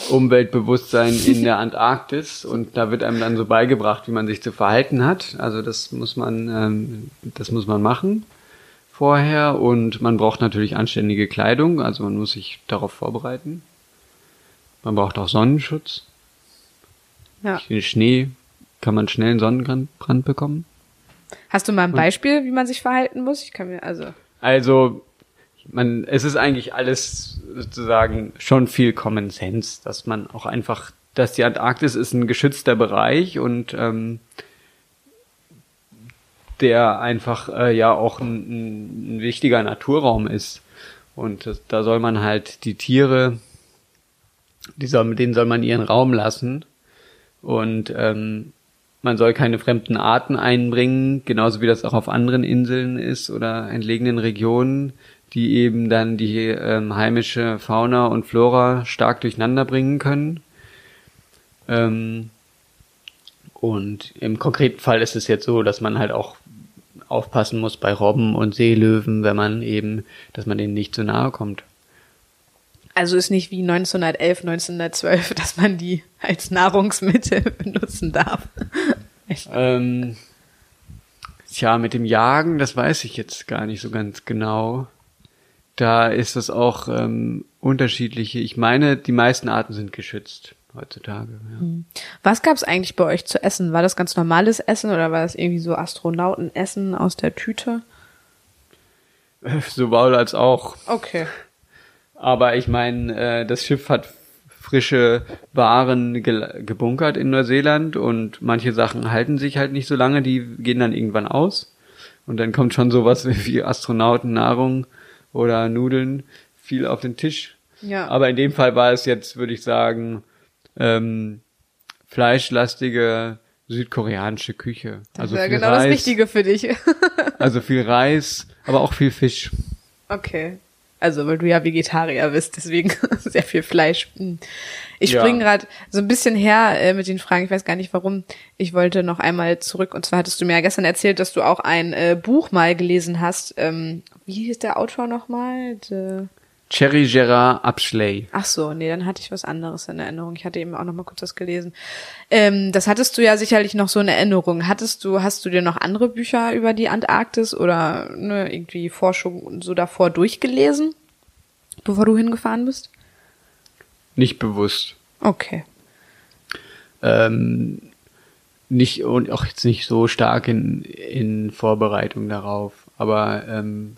Umweltbewusstsein in der Antarktis und da wird einem dann so beigebracht, wie man sich zu verhalten hat. Also das muss man, ähm, das muss man machen vorher und man braucht natürlich anständige Kleidung, also man muss sich darauf vorbereiten. Man braucht auch Sonnenschutz. Ja. Schnee kann man schnell einen Sonnenbrand bekommen. Hast du mal ein Beispiel, wie man sich verhalten muss? Ich kann mir also. Also, man, es ist eigentlich alles sozusagen schon viel Common Sense, dass man auch einfach, dass die Antarktis ist ein geschützter Bereich und ähm, der einfach äh, ja auch ein, ein wichtiger Naturraum ist. Und das, da soll man halt die Tiere, die soll, mit denen soll man ihren Raum lassen und ähm, man soll keine fremden Arten einbringen, genauso wie das auch auf anderen Inseln ist oder entlegenen Regionen, die eben dann die ähm, heimische Fauna und Flora stark durcheinander bringen können. Ähm, und im konkreten Fall ist es jetzt so, dass man halt auch aufpassen muss bei Robben und Seelöwen, wenn man eben, dass man denen nicht zu nahe kommt. Also ist nicht wie 1911, 1912, dass man die als Nahrungsmittel benutzen darf. ähm, tja, mit dem Jagen, das weiß ich jetzt gar nicht so ganz genau. Da ist das auch ähm, unterschiedliche. Ich meine, die meisten Arten sind geschützt heutzutage. Ja. Hm. Was gab es eigentlich bei euch zu essen? War das ganz normales Essen oder war das irgendwie so Astronautenessen aus der Tüte? Sowohl als auch. Okay. Aber ich meine, äh, das Schiff hat frische Waren ge gebunkert in Neuseeland und manche Sachen halten sich halt nicht so lange, die gehen dann irgendwann aus. Und dann kommt schon sowas wie Astronautennahrung oder Nudeln viel auf den Tisch. Ja. Aber in dem Fall war es jetzt, würde ich sagen, ähm, fleischlastige südkoreanische Küche. Das also wäre genau Reis, das Wichtige für dich. also viel Reis, aber auch viel Fisch. Okay. Also, weil du ja Vegetarier bist, deswegen sehr viel Fleisch. Hm. Ich ja. springe gerade so ein bisschen her äh, mit den Fragen, ich weiß gar nicht warum. Ich wollte noch einmal zurück, und zwar hattest du mir ja gestern erzählt, dass du auch ein äh, Buch mal gelesen hast. Ähm, wie hieß der Autor nochmal? De Cherry Gerard Abschley. Ach so, nee, dann hatte ich was anderes in Erinnerung. Ich hatte eben auch noch mal kurz was gelesen. Ähm, das hattest du ja sicherlich noch so in Erinnerung. Hattest du, hast du dir noch andere Bücher über die Antarktis oder ne, irgendwie Forschung so davor durchgelesen, bevor du hingefahren bist? Nicht bewusst. Okay. Ähm, nicht und auch jetzt nicht so stark in, in Vorbereitung darauf. Aber ähm,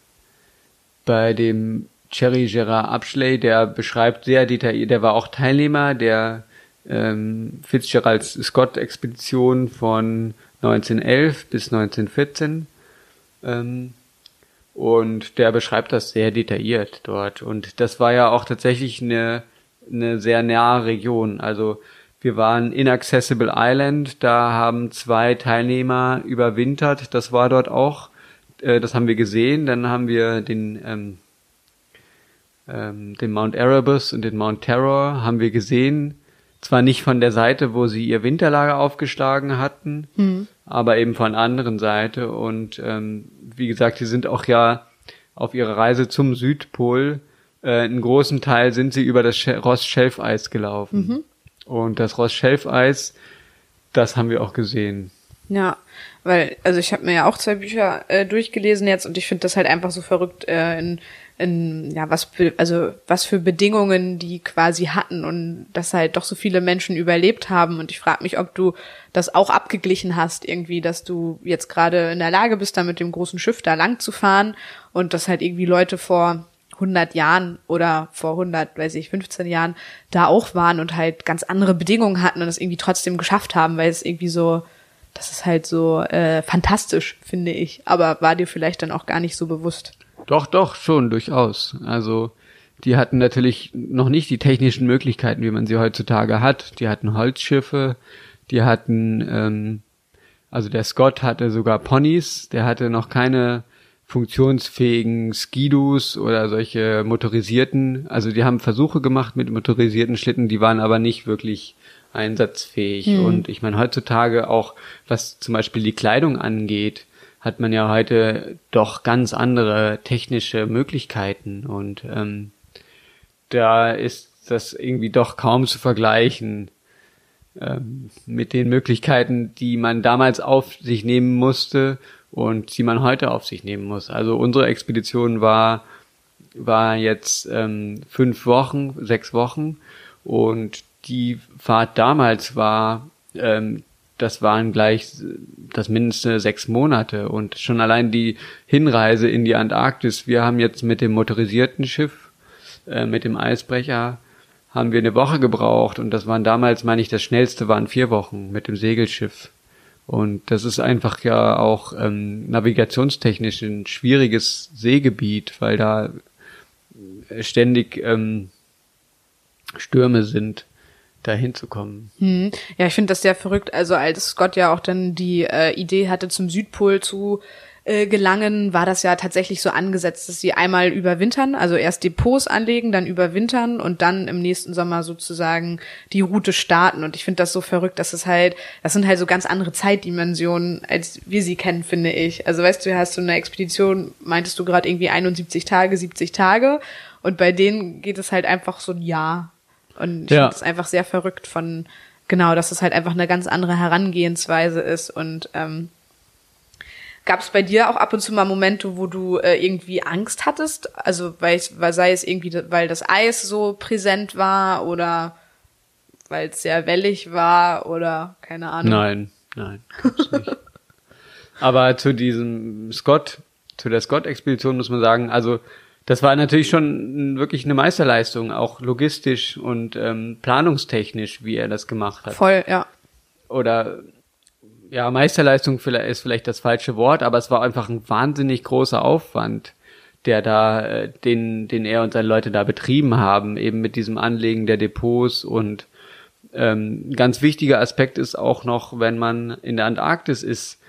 bei dem Cherry Gerard Abschley, der beschreibt sehr detailliert, der war auch Teilnehmer der ähm, Fitzgerald Scott Expedition von 1911 bis 1914. Ähm, und der beschreibt das sehr detailliert dort. Und das war ja auch tatsächlich eine, eine sehr nahe Region. Also Wir waren Inaccessible Island, da haben zwei Teilnehmer überwintert, das war dort auch, äh, das haben wir gesehen. Dann haben wir den, ähm, ähm, den Mount Erebus und den Mount Terror haben wir gesehen. Zwar nicht von der Seite, wo sie ihr Winterlager aufgeschlagen hatten, mhm. aber eben von anderen Seite. Und ähm, wie gesagt, die sind auch ja auf ihrer Reise zum Südpol. Äh, einen großen Teil sind sie über das Ross-Schelfeis gelaufen. Mhm. Und das Ross-Schelfeis, das haben wir auch gesehen. Ja, weil, also ich habe mir ja auch zwei Bücher äh, durchgelesen jetzt und ich finde das halt einfach so verrückt, äh, in in, ja, was, also, was für Bedingungen die quasi hatten und dass halt doch so viele Menschen überlebt haben. Und ich frage mich, ob du das auch abgeglichen hast, irgendwie, dass du jetzt gerade in der Lage bist, da mit dem großen Schiff da lang zu fahren und dass halt irgendwie Leute vor 100 Jahren oder vor 100, weiß ich, 15 Jahren da auch waren und halt ganz andere Bedingungen hatten und es irgendwie trotzdem geschafft haben, weil es irgendwie so, das ist halt so äh, fantastisch, finde ich. Aber war dir vielleicht dann auch gar nicht so bewusst. Doch, doch, schon, durchaus. Also, die hatten natürlich noch nicht die technischen Möglichkeiten, wie man sie heutzutage hat. Die hatten Holzschiffe, die hatten, ähm, also der Scott hatte sogar Ponys, der hatte noch keine funktionsfähigen Skidus oder solche motorisierten, also die haben Versuche gemacht mit motorisierten Schlitten, die waren aber nicht wirklich einsatzfähig. Hm. Und ich meine, heutzutage auch, was zum Beispiel die Kleidung angeht, hat man ja heute doch ganz andere technische Möglichkeiten und ähm, da ist das irgendwie doch kaum zu vergleichen ähm, mit den Möglichkeiten, die man damals auf sich nehmen musste und die man heute auf sich nehmen muss. Also unsere Expedition war war jetzt ähm, fünf Wochen, sechs Wochen und die Fahrt damals war ähm, das waren gleich das mindestens sechs Monate und schon allein die Hinreise in die Antarktis. Wir haben jetzt mit dem motorisierten Schiff, äh, mit dem Eisbrecher, haben wir eine Woche gebraucht und das waren damals, meine ich, das schnellste waren vier Wochen mit dem Segelschiff. Und das ist einfach ja auch ähm, navigationstechnisch ein schwieriges Seegebiet, weil da ständig ähm, Stürme sind dahin zu kommen. Hm. Ja, ich finde das sehr verrückt. Also als Scott ja auch dann die äh, Idee hatte, zum Südpol zu äh, gelangen, war das ja tatsächlich so angesetzt, dass sie einmal überwintern, also erst Depots anlegen, dann überwintern und dann im nächsten Sommer sozusagen die Route starten. Und ich finde das so verrückt, dass es halt, das sind halt so ganz andere Zeitdimensionen, als wir sie kennen, finde ich. Also weißt du, hast du eine Expedition, meintest du gerade irgendwie 71 Tage, 70 Tage und bei denen geht es halt einfach so ein Jahr und ich ja. finde es einfach sehr verrückt von, genau, dass es halt einfach eine ganz andere Herangehensweise ist. Und ähm, gab es bei dir auch ab und zu mal Momente, wo du äh, irgendwie Angst hattest? Also weil, weil sei es irgendwie, weil das Eis so präsent war oder weil es sehr wellig war oder keine Ahnung. Nein, nein, nicht. Aber zu diesem Scott, zu der Scott-Expedition muss man sagen, also das war natürlich schon wirklich eine Meisterleistung, auch logistisch und ähm, planungstechnisch, wie er das gemacht hat. Voll, ja. Oder ja, Meisterleistung ist vielleicht das falsche Wort, aber es war einfach ein wahnsinnig großer Aufwand, der da, äh, den, den er und seine Leute da betrieben haben, eben mit diesem Anlegen der Depots und ähm, ganz wichtiger Aspekt ist auch noch, wenn man in der Antarktis ist,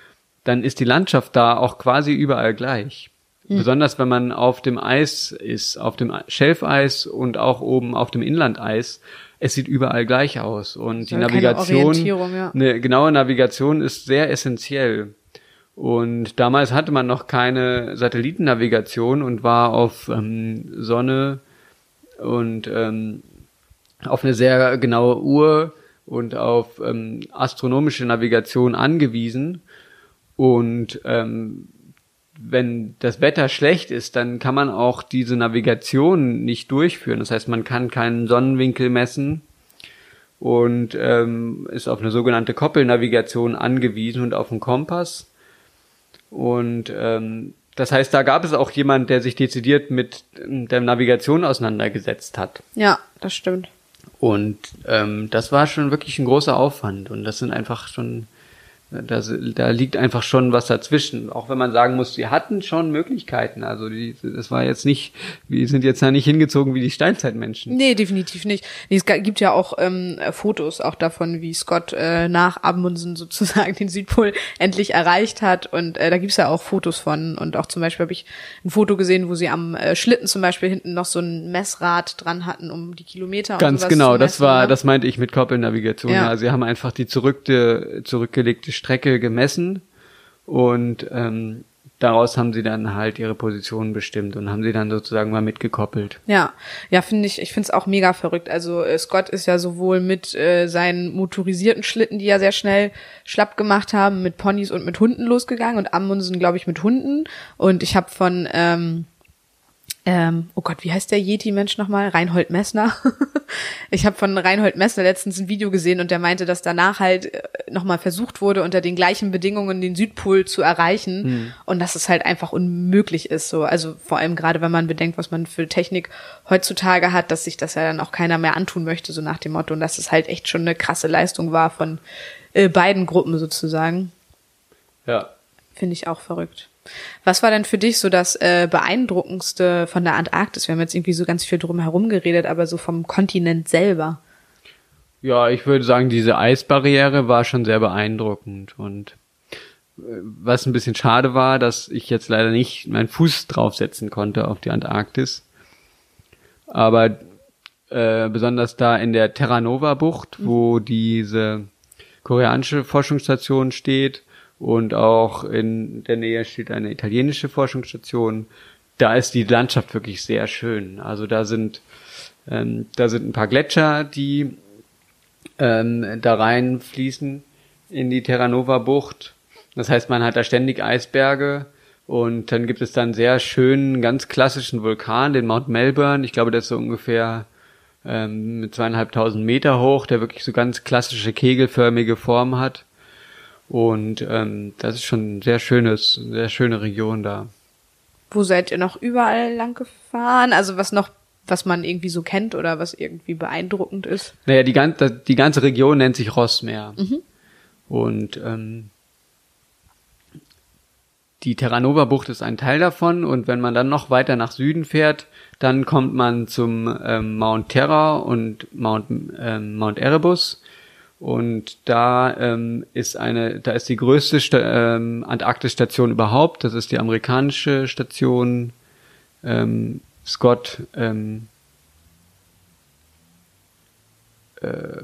dann ist die Landschaft da auch quasi überall gleich. Mhm. Besonders wenn man auf dem Eis ist, auf dem Schelfeis und auch oben auf dem Inlandeis. Es sieht überall gleich aus und die Navigation, ja. eine genaue Navigation ist sehr essentiell. Und damals hatte man noch keine Satellitennavigation und war auf ähm, Sonne und ähm, auf eine sehr genaue Uhr und auf ähm, astronomische Navigation angewiesen. Und ähm, wenn das Wetter schlecht ist, dann kann man auch diese Navigation nicht durchführen. Das heißt, man kann keinen Sonnenwinkel messen und ähm, ist auf eine sogenannte Koppelnavigation angewiesen und auf einen Kompass. Und ähm, das heißt, da gab es auch jemand, der sich dezidiert mit der Navigation auseinandergesetzt hat. Ja, das stimmt. Und ähm, das war schon wirklich ein großer Aufwand. Und das sind einfach schon Da, da liegt einfach schon was dazwischen. Auch wenn man sagen muss, sie hatten schon Möglichkeiten. Also die, das war jetzt nicht, wir sind jetzt da nicht hingezogen wie die Steinzeitmenschen. Nee, definitiv nicht. Nee, es gibt ja auch ähm, Fotos auch davon, wie Scott äh, nach Amundsen sozusagen den Südpol endlich erreicht hat. Und äh, da gibt's ja auch Fotos von. Und auch zum Beispiel habe ich ein Foto gesehen, wo sie am äh, Schlitten zum Beispiel hinten noch so ein Messrad dran hatten, um die Kilometer. Ganz genau, das war, ne? das meinte ich mit Koppelnavigation. Ja. Also sie haben einfach die zurückte, zurückgelegte Strecke gemessen und ähm, daraus haben sie dann halt ihre Position bestimmt und haben sie dann sozusagen mal mitgekoppelt. Ja, ja, finde ich, ich finde es auch mega verrückt. Also äh, Scott ist ja sowohl mit äh, seinen motorisierten Schlitten, die ja sehr schnell schlapp gemacht haben, mit Ponys und mit Hunden losgegangen und Amundsen, glaube ich, mit Hunden. Und ich habe von ähm, ähm, oh Gott, wie heißt der Yeti-Mensch nochmal? Reinhold Messner. ich habe von Reinhold Messner letztens ein Video gesehen und der meinte, dass danach halt äh, nochmal versucht wurde, unter den gleichen Bedingungen den Südpol zu erreichen hm. und dass es halt einfach unmöglich ist. So, also vor allem gerade, wenn man bedenkt, was man für Technik heutzutage hat, dass sich das ja dann auch keiner mehr antun möchte, so nach dem Motto, und dass es halt echt schon eine krasse Leistung war von äh, beiden Gruppen sozusagen. Ja. Finde ich auch verrückt. Was war denn für dich so das äh, beeindruckendste von der Antarktis? Wir haben jetzt irgendwie so ganz viel drum herum geredet, aber so vom Kontinent selber. Ja, ich würde sagen, diese Eisbarriere war schon sehr beeindruckend und äh, was ein bisschen schade war, dass ich jetzt leider nicht meinen Fuß draufsetzen konnte auf die Antarktis. Aber äh, besonders da in der Terra Nova Bucht, wo diese koreanische Forschungsstation steht, und auch in der Nähe steht eine italienische Forschungsstation. Da ist die Landschaft wirklich sehr schön. Also da sind ähm, da sind ein paar Gletscher, die ähm, da reinfließen in die Terranova Bucht. Das heißt, man hat da ständig Eisberge und dann gibt es dann sehr schönen, ganz klassischen Vulkan, den Mount Melbourne. Ich glaube, der ist so ungefähr ähm, mit zweieinhalbtausend Meter hoch, der wirklich so ganz klassische kegelförmige Form hat. Und ähm, das ist schon ein sehr schönes, sehr schöne Region da. Wo seid ihr noch überall lang gefahren? Also was noch, was man irgendwie so kennt oder was irgendwie beeindruckend ist? Naja, die ganze, die ganze Region nennt sich Rossmeer. Mhm. Und ähm, die Terranova Bucht ist ein Teil davon und wenn man dann noch weiter nach Süden fährt, dann kommt man zum ähm, Mount Terra und Mount, ähm, Mount Erebus und da ähm, ist eine, da ist die größte Sta ähm, Antarktis-Station überhaupt. Das ist die amerikanische Station ähm, Scott. Ähm, äh,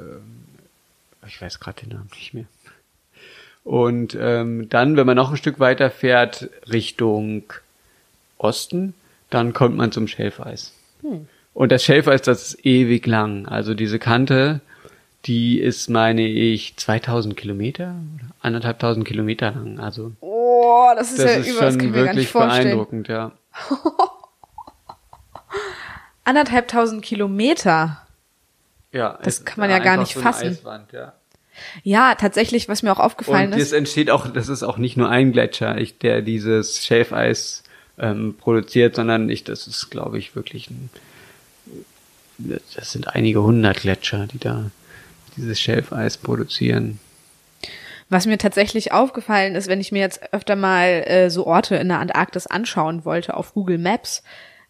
ich weiß gerade den Namen nicht mehr. Und ähm, dann, wenn man noch ein Stück weiter fährt Richtung Osten, dann kommt man zum Schelfeis. Hm. Und das Schelfeis, das ist ewig lang. Also diese Kante, die ist, meine ich, 2000 Kilometer, anderthalbtausend Kilometer lang. Also oh, das ist das ja ist über, schon wirklich beeindruckend, ja. anderthalbtausend Kilometer. Ja, das kann man ja gar nicht so fassen. Eiswand, ja. Ja, tatsächlich, was mir auch aufgefallen und ist. Und es entsteht auch, das ist auch nicht nur ein Gletscher, ich, der dieses Schelfeis ähm, produziert, sondern ich, das ist, glaube ich, wirklich ein, das sind einige hundert Gletscher, die da dieses Schelfeis produzieren. Was mir tatsächlich aufgefallen ist, wenn ich mir jetzt öfter mal äh, so Orte in der Antarktis anschauen wollte auf Google Maps,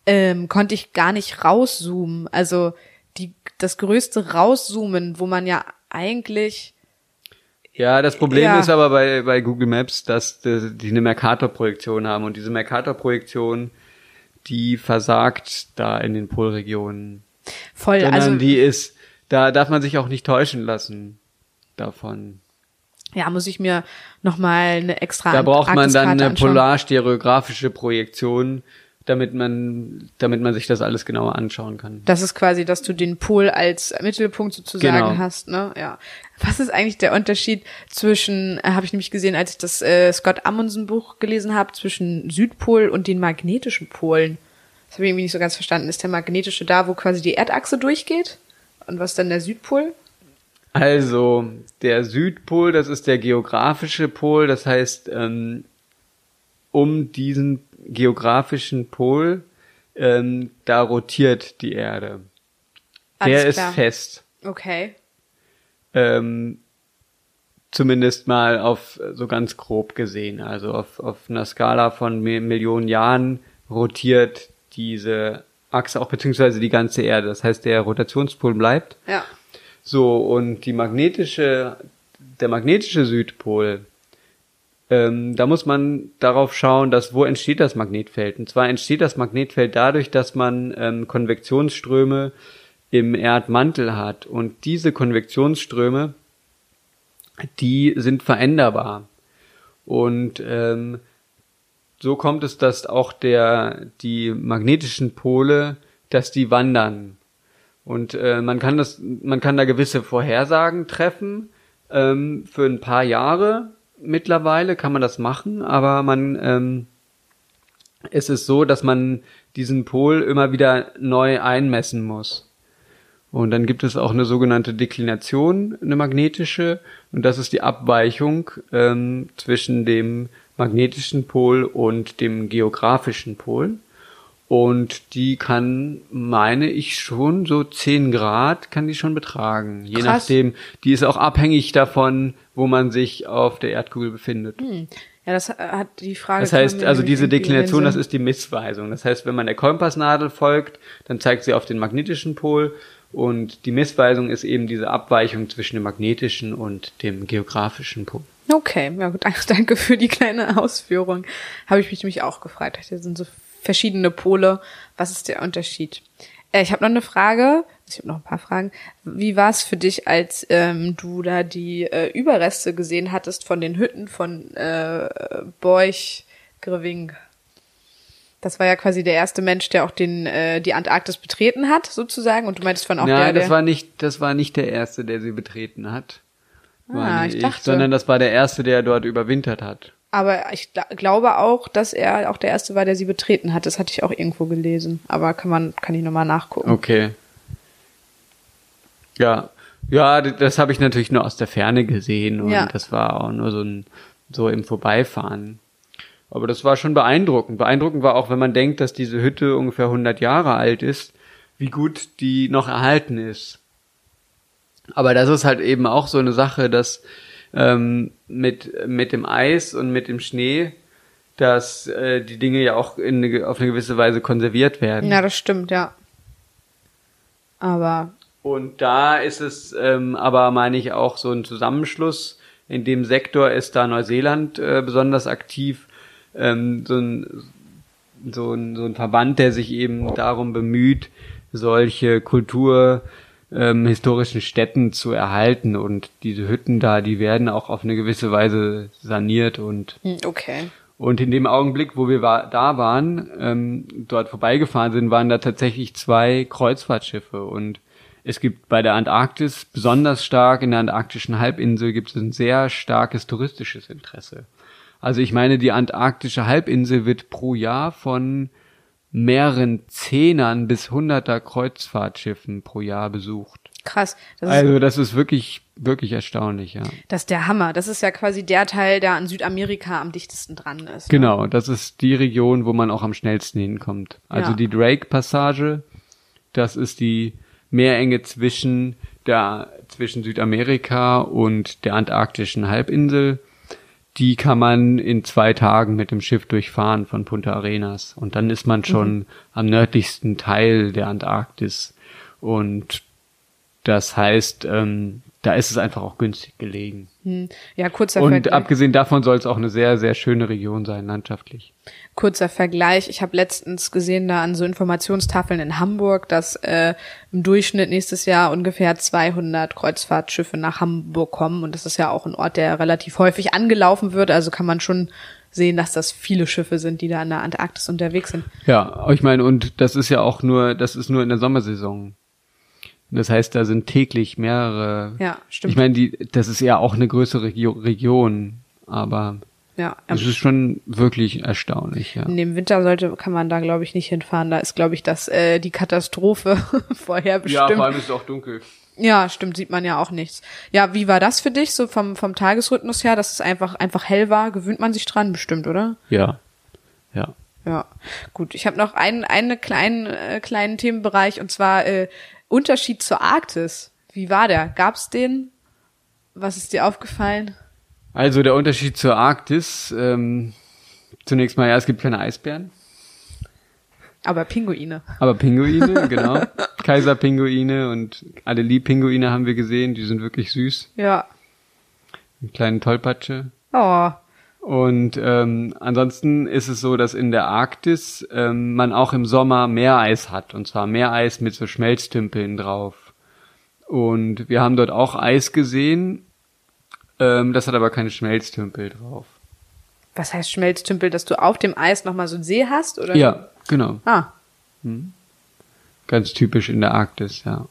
ähm, konnte ich gar nicht rauszoomen. Also die, das größte Rauszoomen, wo man ja eigentlich ja, das Problem ja. ist aber bei, bei Google Maps, dass die, die eine Mercator-Projektion haben und diese Mercator-Projektion, die versagt da in den Polregionen. Voll, Sondern also die ist da darf man sich auch nicht täuschen lassen davon. Ja, muss ich mir nochmal eine extra Da braucht man dann eine polarstereografische Projektion, damit man, damit man sich das alles genauer anschauen kann. Das ist quasi, dass du den Pol als Mittelpunkt sozusagen genau. hast, ne? Ja. Was ist eigentlich der Unterschied zwischen, äh, habe ich nämlich gesehen, als ich das äh, Scott Amundsen Buch gelesen habe, zwischen Südpol und den magnetischen Polen? Das habe ich irgendwie nicht so ganz verstanden. Ist der magnetische da, wo quasi die Erdachse durchgeht? Und was ist dann der Südpol? Also, der Südpol, das ist der geografische Pol, das heißt, ähm, um diesen geografischen Pol, ähm, da rotiert die Erde. Alles der klar. ist fest. Okay. Ähm, zumindest mal auf so ganz grob gesehen. Also auf, auf einer Skala von Millionen Jahren rotiert diese Achse auch beziehungsweise die ganze Erde. Das heißt, der Rotationspol bleibt. Ja. So, und die magnetische, der magnetische Südpol, ähm, da muss man darauf schauen, dass wo entsteht das Magnetfeld. Und zwar entsteht das Magnetfeld dadurch, dass man ähm, Konvektionsströme im Erdmantel hat. Und diese Konvektionsströme, die sind veränderbar. Und ähm, so kommt es, dass auch der die magnetischen Pole, dass die wandern. Und äh, man kann das, man kann da gewisse Vorhersagen treffen. Ähm, für ein paar Jahre mittlerweile kann man das machen, aber man ähm, es ist so, dass man diesen Pol immer wieder neu einmessen muss. Und dann gibt es auch eine sogenannte Deklination, eine magnetische, und das ist die Abweichung ähm, zwischen dem magnetischen Pol und dem geografischen Pol. Und die kann, meine ich schon, so 10 Grad kann die schon betragen. Je Krass. nachdem, die ist auch abhängig davon, wo man sich auf der Erdkugel befindet. Hm. Ja, das hat die Frage. Das heißt, also diese Deklination, das ist die Missweisung. Das heißt, wenn man der Kompassnadel folgt, dann zeigt sie auf den magnetischen Pol und die Missweisung ist eben diese Abweichung zwischen dem magnetischen und dem geografischen Pol. Okay, ja gut, danke für die kleine Ausführung. Habe ich mich nämlich auch gefragt. Das sind so verschiedene Pole. Was ist der Unterschied? Äh, ich habe noch eine Frage. Ich habe noch ein paar Fragen. Wie war es für dich, als ähm, du da die äh, Überreste gesehen hattest von den Hütten von äh, Borch Greving? Das war ja quasi der erste Mensch, der auch den äh, die Antarktis betreten hat, sozusagen. Und du meintest von auch Nein, der, das der war nicht, das war nicht der erste, der sie betreten hat. Ah, nicht ich dachte- sondern das war der erste, der dort überwintert hat. Aber ich gla- glaube auch, dass er auch der erste war, der sie betreten hat. Das hatte ich auch irgendwo gelesen. Aber kann man, kann ich nochmal nachgucken. Okay. Ja, ja, das habe ich natürlich nur aus der Ferne gesehen und Ja. das war auch nur so ein so im Vorbeifahren. Aber das war schon beeindruckend. Beeindruckend war auch, wenn man denkt, dass diese Hütte ungefähr 100 Jahre alt ist, wie gut die noch erhalten ist. Aber das ist halt eben auch so eine Sache, dass ähm, mit mit dem Eis und mit dem Schnee, dass äh, die Dinge ja auch in eine, auf eine gewisse Weise konserviert werden. Ja, das stimmt, ja. Aber Und da ist es ähm, aber, meine ich, auch so ein Zusammenschluss. In dem Sektor ist da Neuseeland äh, besonders aktiv. Ähm, so, ein, so, ein, so ein Verband, der sich eben darum bemüht, solche Kultur ähm, historischen Städten zu erhalten. Und diese Hütten da, die werden auch auf eine gewisse Weise saniert und hm, okay. und in dem Augenblick, wo wir wa da waren, ähm, dort vorbeigefahren sind, waren da tatsächlich zwei Kreuzfahrtschiffe. Und es gibt bei der Antarktis besonders stark, in der antarktischen Halbinsel gibt es ein sehr starkes touristisches Interesse. Also ich meine, die antarktische Halbinsel wird pro Jahr von mehreren Zehnern bis Hunderter Kreuzfahrtschiffen pro Jahr besucht. Krass. Das Also das ist wirklich, wirklich erstaunlich, ja. das ist der Hammer. Das ist ja quasi der Teil, der an Südamerika am dichtesten dran ist. ne? Genau, das ist die Region, wo man auch am schnellsten hinkommt. Also Ja. die Drake-Passage, das ist die Meerenge zwischen der zwischen Südamerika und der antarktischen Halbinsel. Die kann man in zwei Tagen mit dem Schiff durchfahren von Punta Arenas. Und dann ist man schon am nördlichsten Teil der Antarktis. Und das heißt, ähm, da ist es einfach auch günstig gelegen. Hm. Ja, kurzer Und Vergleich. abgesehen davon soll es auch eine sehr, sehr schöne Region sein, landschaftlich. kurzer Vergleich. Ich habe letztens gesehen da an so Informationstafeln in Hamburg, dass äh, im Durchschnitt nächstes Jahr ungefähr 200 Kreuzfahrtschiffe nach Hamburg kommen und das ist ja auch ein Ort, der relativ häufig angelaufen wird. Also kann man schon sehen, dass das viele Schiffe sind, die da in der Antarktis unterwegs sind. Ja, ich meine, und das ist ja auch nur, das ist nur in der Sommersaison. Das heißt, da sind täglich mehrere. Ja, stimmt. Ich meine, die, das ist ja auch eine größere Regio Region, aber Ja, es ist schon wirklich erstaunlich, ja. in dem Winter sollte kann man da glaube ich nicht hinfahren. Da ist glaube ich das äh, die Katastrophe vorher bestimmt. allem ist es auch dunkel. Ja, stimmt, sieht man ja auch nichts. Ja, wie war das für dich so vom vom Tagesrhythmus her, dass es einfach einfach hell war? Gewöhnt man sich dran bestimmt, oder? Ja. Ja. Ja, gut. Ich habe noch einen einen kleinen äh, kleinen Themenbereich und zwar äh, Unterschied zur Arktis. Wie war der? Gab's den? Was ist dir aufgefallen? Also der Unterschied zur Arktis, ähm, zunächst mal, ja, es gibt keine Eisbären. Aber Pinguine. Aber Pinguine, genau. Kaiserpinguine und Adelie-Pinguine haben wir gesehen, die sind wirklich süß. Ja. Eine kleine Tollpatsche. Oh. Und ähm, ansonsten ist es so, dass in der Arktis ähm, man auch im Sommer Meereis hat. Und zwar Meereis mit so Schmelztümpeln drauf. Und wir haben dort auch Eis gesehen. Ähm, das hat aber keine Schmelztümpel drauf. Was heißt Schmelztümpel, dass du auf dem Eis nochmal so einen See hast? Oder? Ja, genau. Ah. Ganz typisch in der Arktis, ja.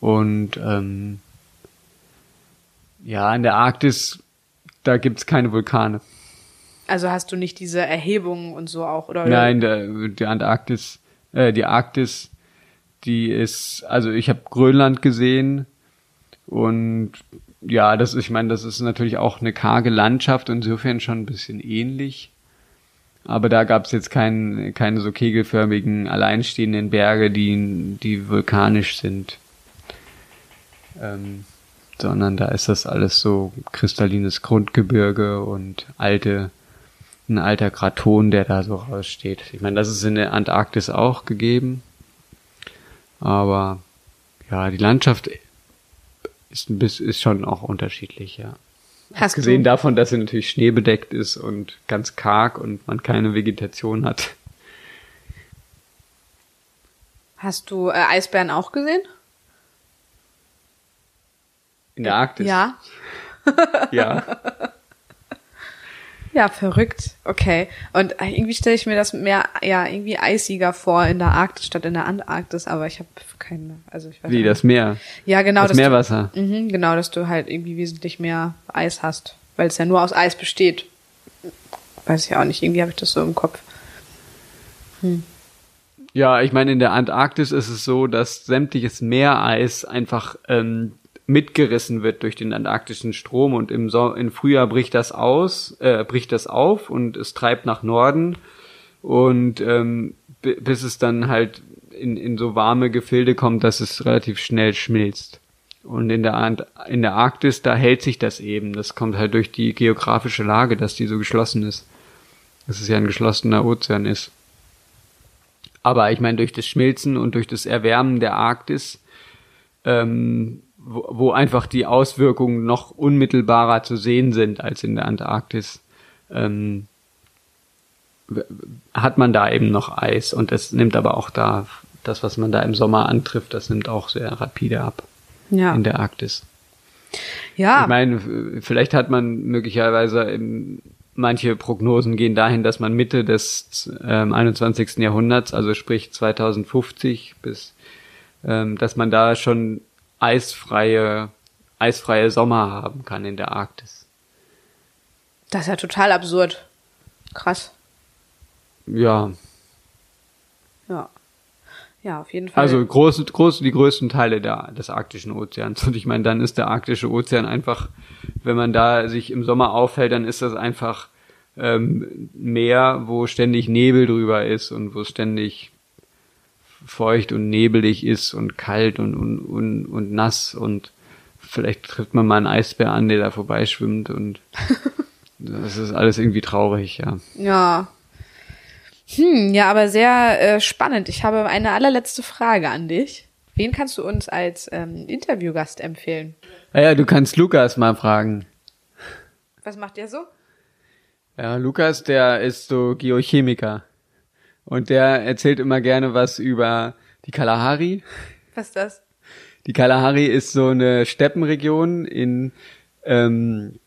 Und ähm, ja, in der Arktis, da gibt's keine Vulkane. Also hast du nicht diese Erhebungen und so auch, oder? Nein, der, die Antarktis, äh, die Arktis, die ist, also ich habe Grönland gesehen und ja, das ich meine, das ist natürlich auch eine karge Landschaft, insofern schon ein bisschen ähnlich. Aber da gab es jetzt kein, keine so kegelförmigen, alleinstehenden Berge, die, die vulkanisch sind. Ähm, sondern da ist das alles so kristallines Grundgebirge und alte, ein alter Kraton, der da so raussteht. Ich meine, das ist in der Antarktis auch gegeben. Aber ja, die Landschaft ist ein bisschen, ist schon auch unterschiedlich, ja. Hast Gesehen du, davon, dass sie natürlich schneebedeckt ist und ganz karg und man keine Vegetation hat. hast du äh, Eisbären auch gesehen? In der Arktis? Ja. Ja. Ja, verrückt. Okay. Und irgendwie stelle ich mir das mehr, ja, irgendwie eisiger vor in der Arktis statt in der Antarktis, aber ich habe keine, also ich weiß Wie, nicht. das Meer? Ja, genau. das Meerwasser. Du, mhm, genau, dass du halt irgendwie wesentlich mehr Eis hast, weil es ja nur aus Eis besteht. Weiß ich auch nicht, irgendwie habe ich das so im Kopf. Ja, ich meine, in der Antarktis ist es so, dass sämtliches Meereis einfach ähm, mitgerissen wird durch den antarktischen Strom und im, so im Frühjahr bricht das aus, äh, bricht das auf und es treibt nach Norden und ähm, bi- bis es dann halt in, in so warme Gefilde kommt, dass es relativ schnell schmilzt. Und in der, Ant in der Arktis, da hält sich das eben. Das kommt halt durch die geografische Lage, dass die so geschlossen ist. Dass es ja ein geschlossener Ozean ist. Aber ich meine, durch das Schmilzen und durch das Erwärmen der Arktis, ähm, wo, wo einfach die Auswirkungen noch unmittelbarer zu sehen sind als in der Antarktis, ähm, hat man da eben noch Eis. Und es nimmt aber auch da, das, was man da im Sommer antrifft, das nimmt auch sehr rapide ab Ja. in der Arktis. ja. Ich meine, vielleicht hat man möglicherweise im, manche Prognosen gehen dahin, dass man Mitte des ähm, 21. Jahrhunderts, also sprich 2050 bis, ähm, dass man da schon eisfreie, eisfreie Sommer haben kann in der Arktis. das ist ja total absurd. Krass. Ja, Ja. Ja, auf jeden Fall. also große, große, die größten Teile der, des arktischen Ozeans. Und ich meine, dann ist der arktische Ozean einfach, wenn man da sich im Sommer aufhält, dann ist das einfach ähm, Meer, wo ständig Nebel drüber ist und wo ständig feucht und nebelig ist und kalt und, und, und, und nass und vielleicht trifft man mal einen Eisbär an, der da vorbeischwimmt und das ist alles irgendwie traurig, ja. Ja. Hm, ja, aber sehr äh, spannend. Ich habe eine allerletzte Frage an dich. Wen kannst du uns als ähm, Interviewgast empfehlen? Naja, du kannst Lukas mal fragen. Was macht der so? Ja, Lukas, der ist so Geochemiker. Und der erzählt immer gerne was über die Kalahari. Was ist das? Die Kalahari ist so eine Steppenregion in, ähm,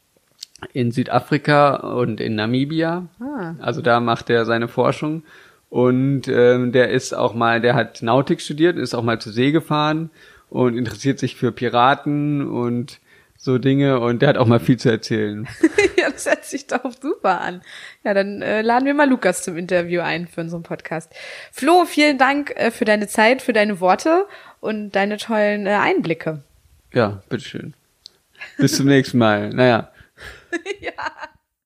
in Südafrika und in Namibia. Ah. Also da macht er seine Forschung. Und ähm, der ist auch mal, der hat Nautik studiert, ist auch mal zur See gefahren und interessiert sich für Piraten und so Dinge und der hat auch mal viel zu erzählen. ja, das hört sich doch super an. Ja, dann äh, laden wir mal Lukas zum Interview ein für unseren Podcast. Flo, vielen Dank äh, für deine Zeit, für deine Worte und deine tollen äh, Einblicke. Ja, bitteschön. Bis zum nächsten Mal. Naja. ja.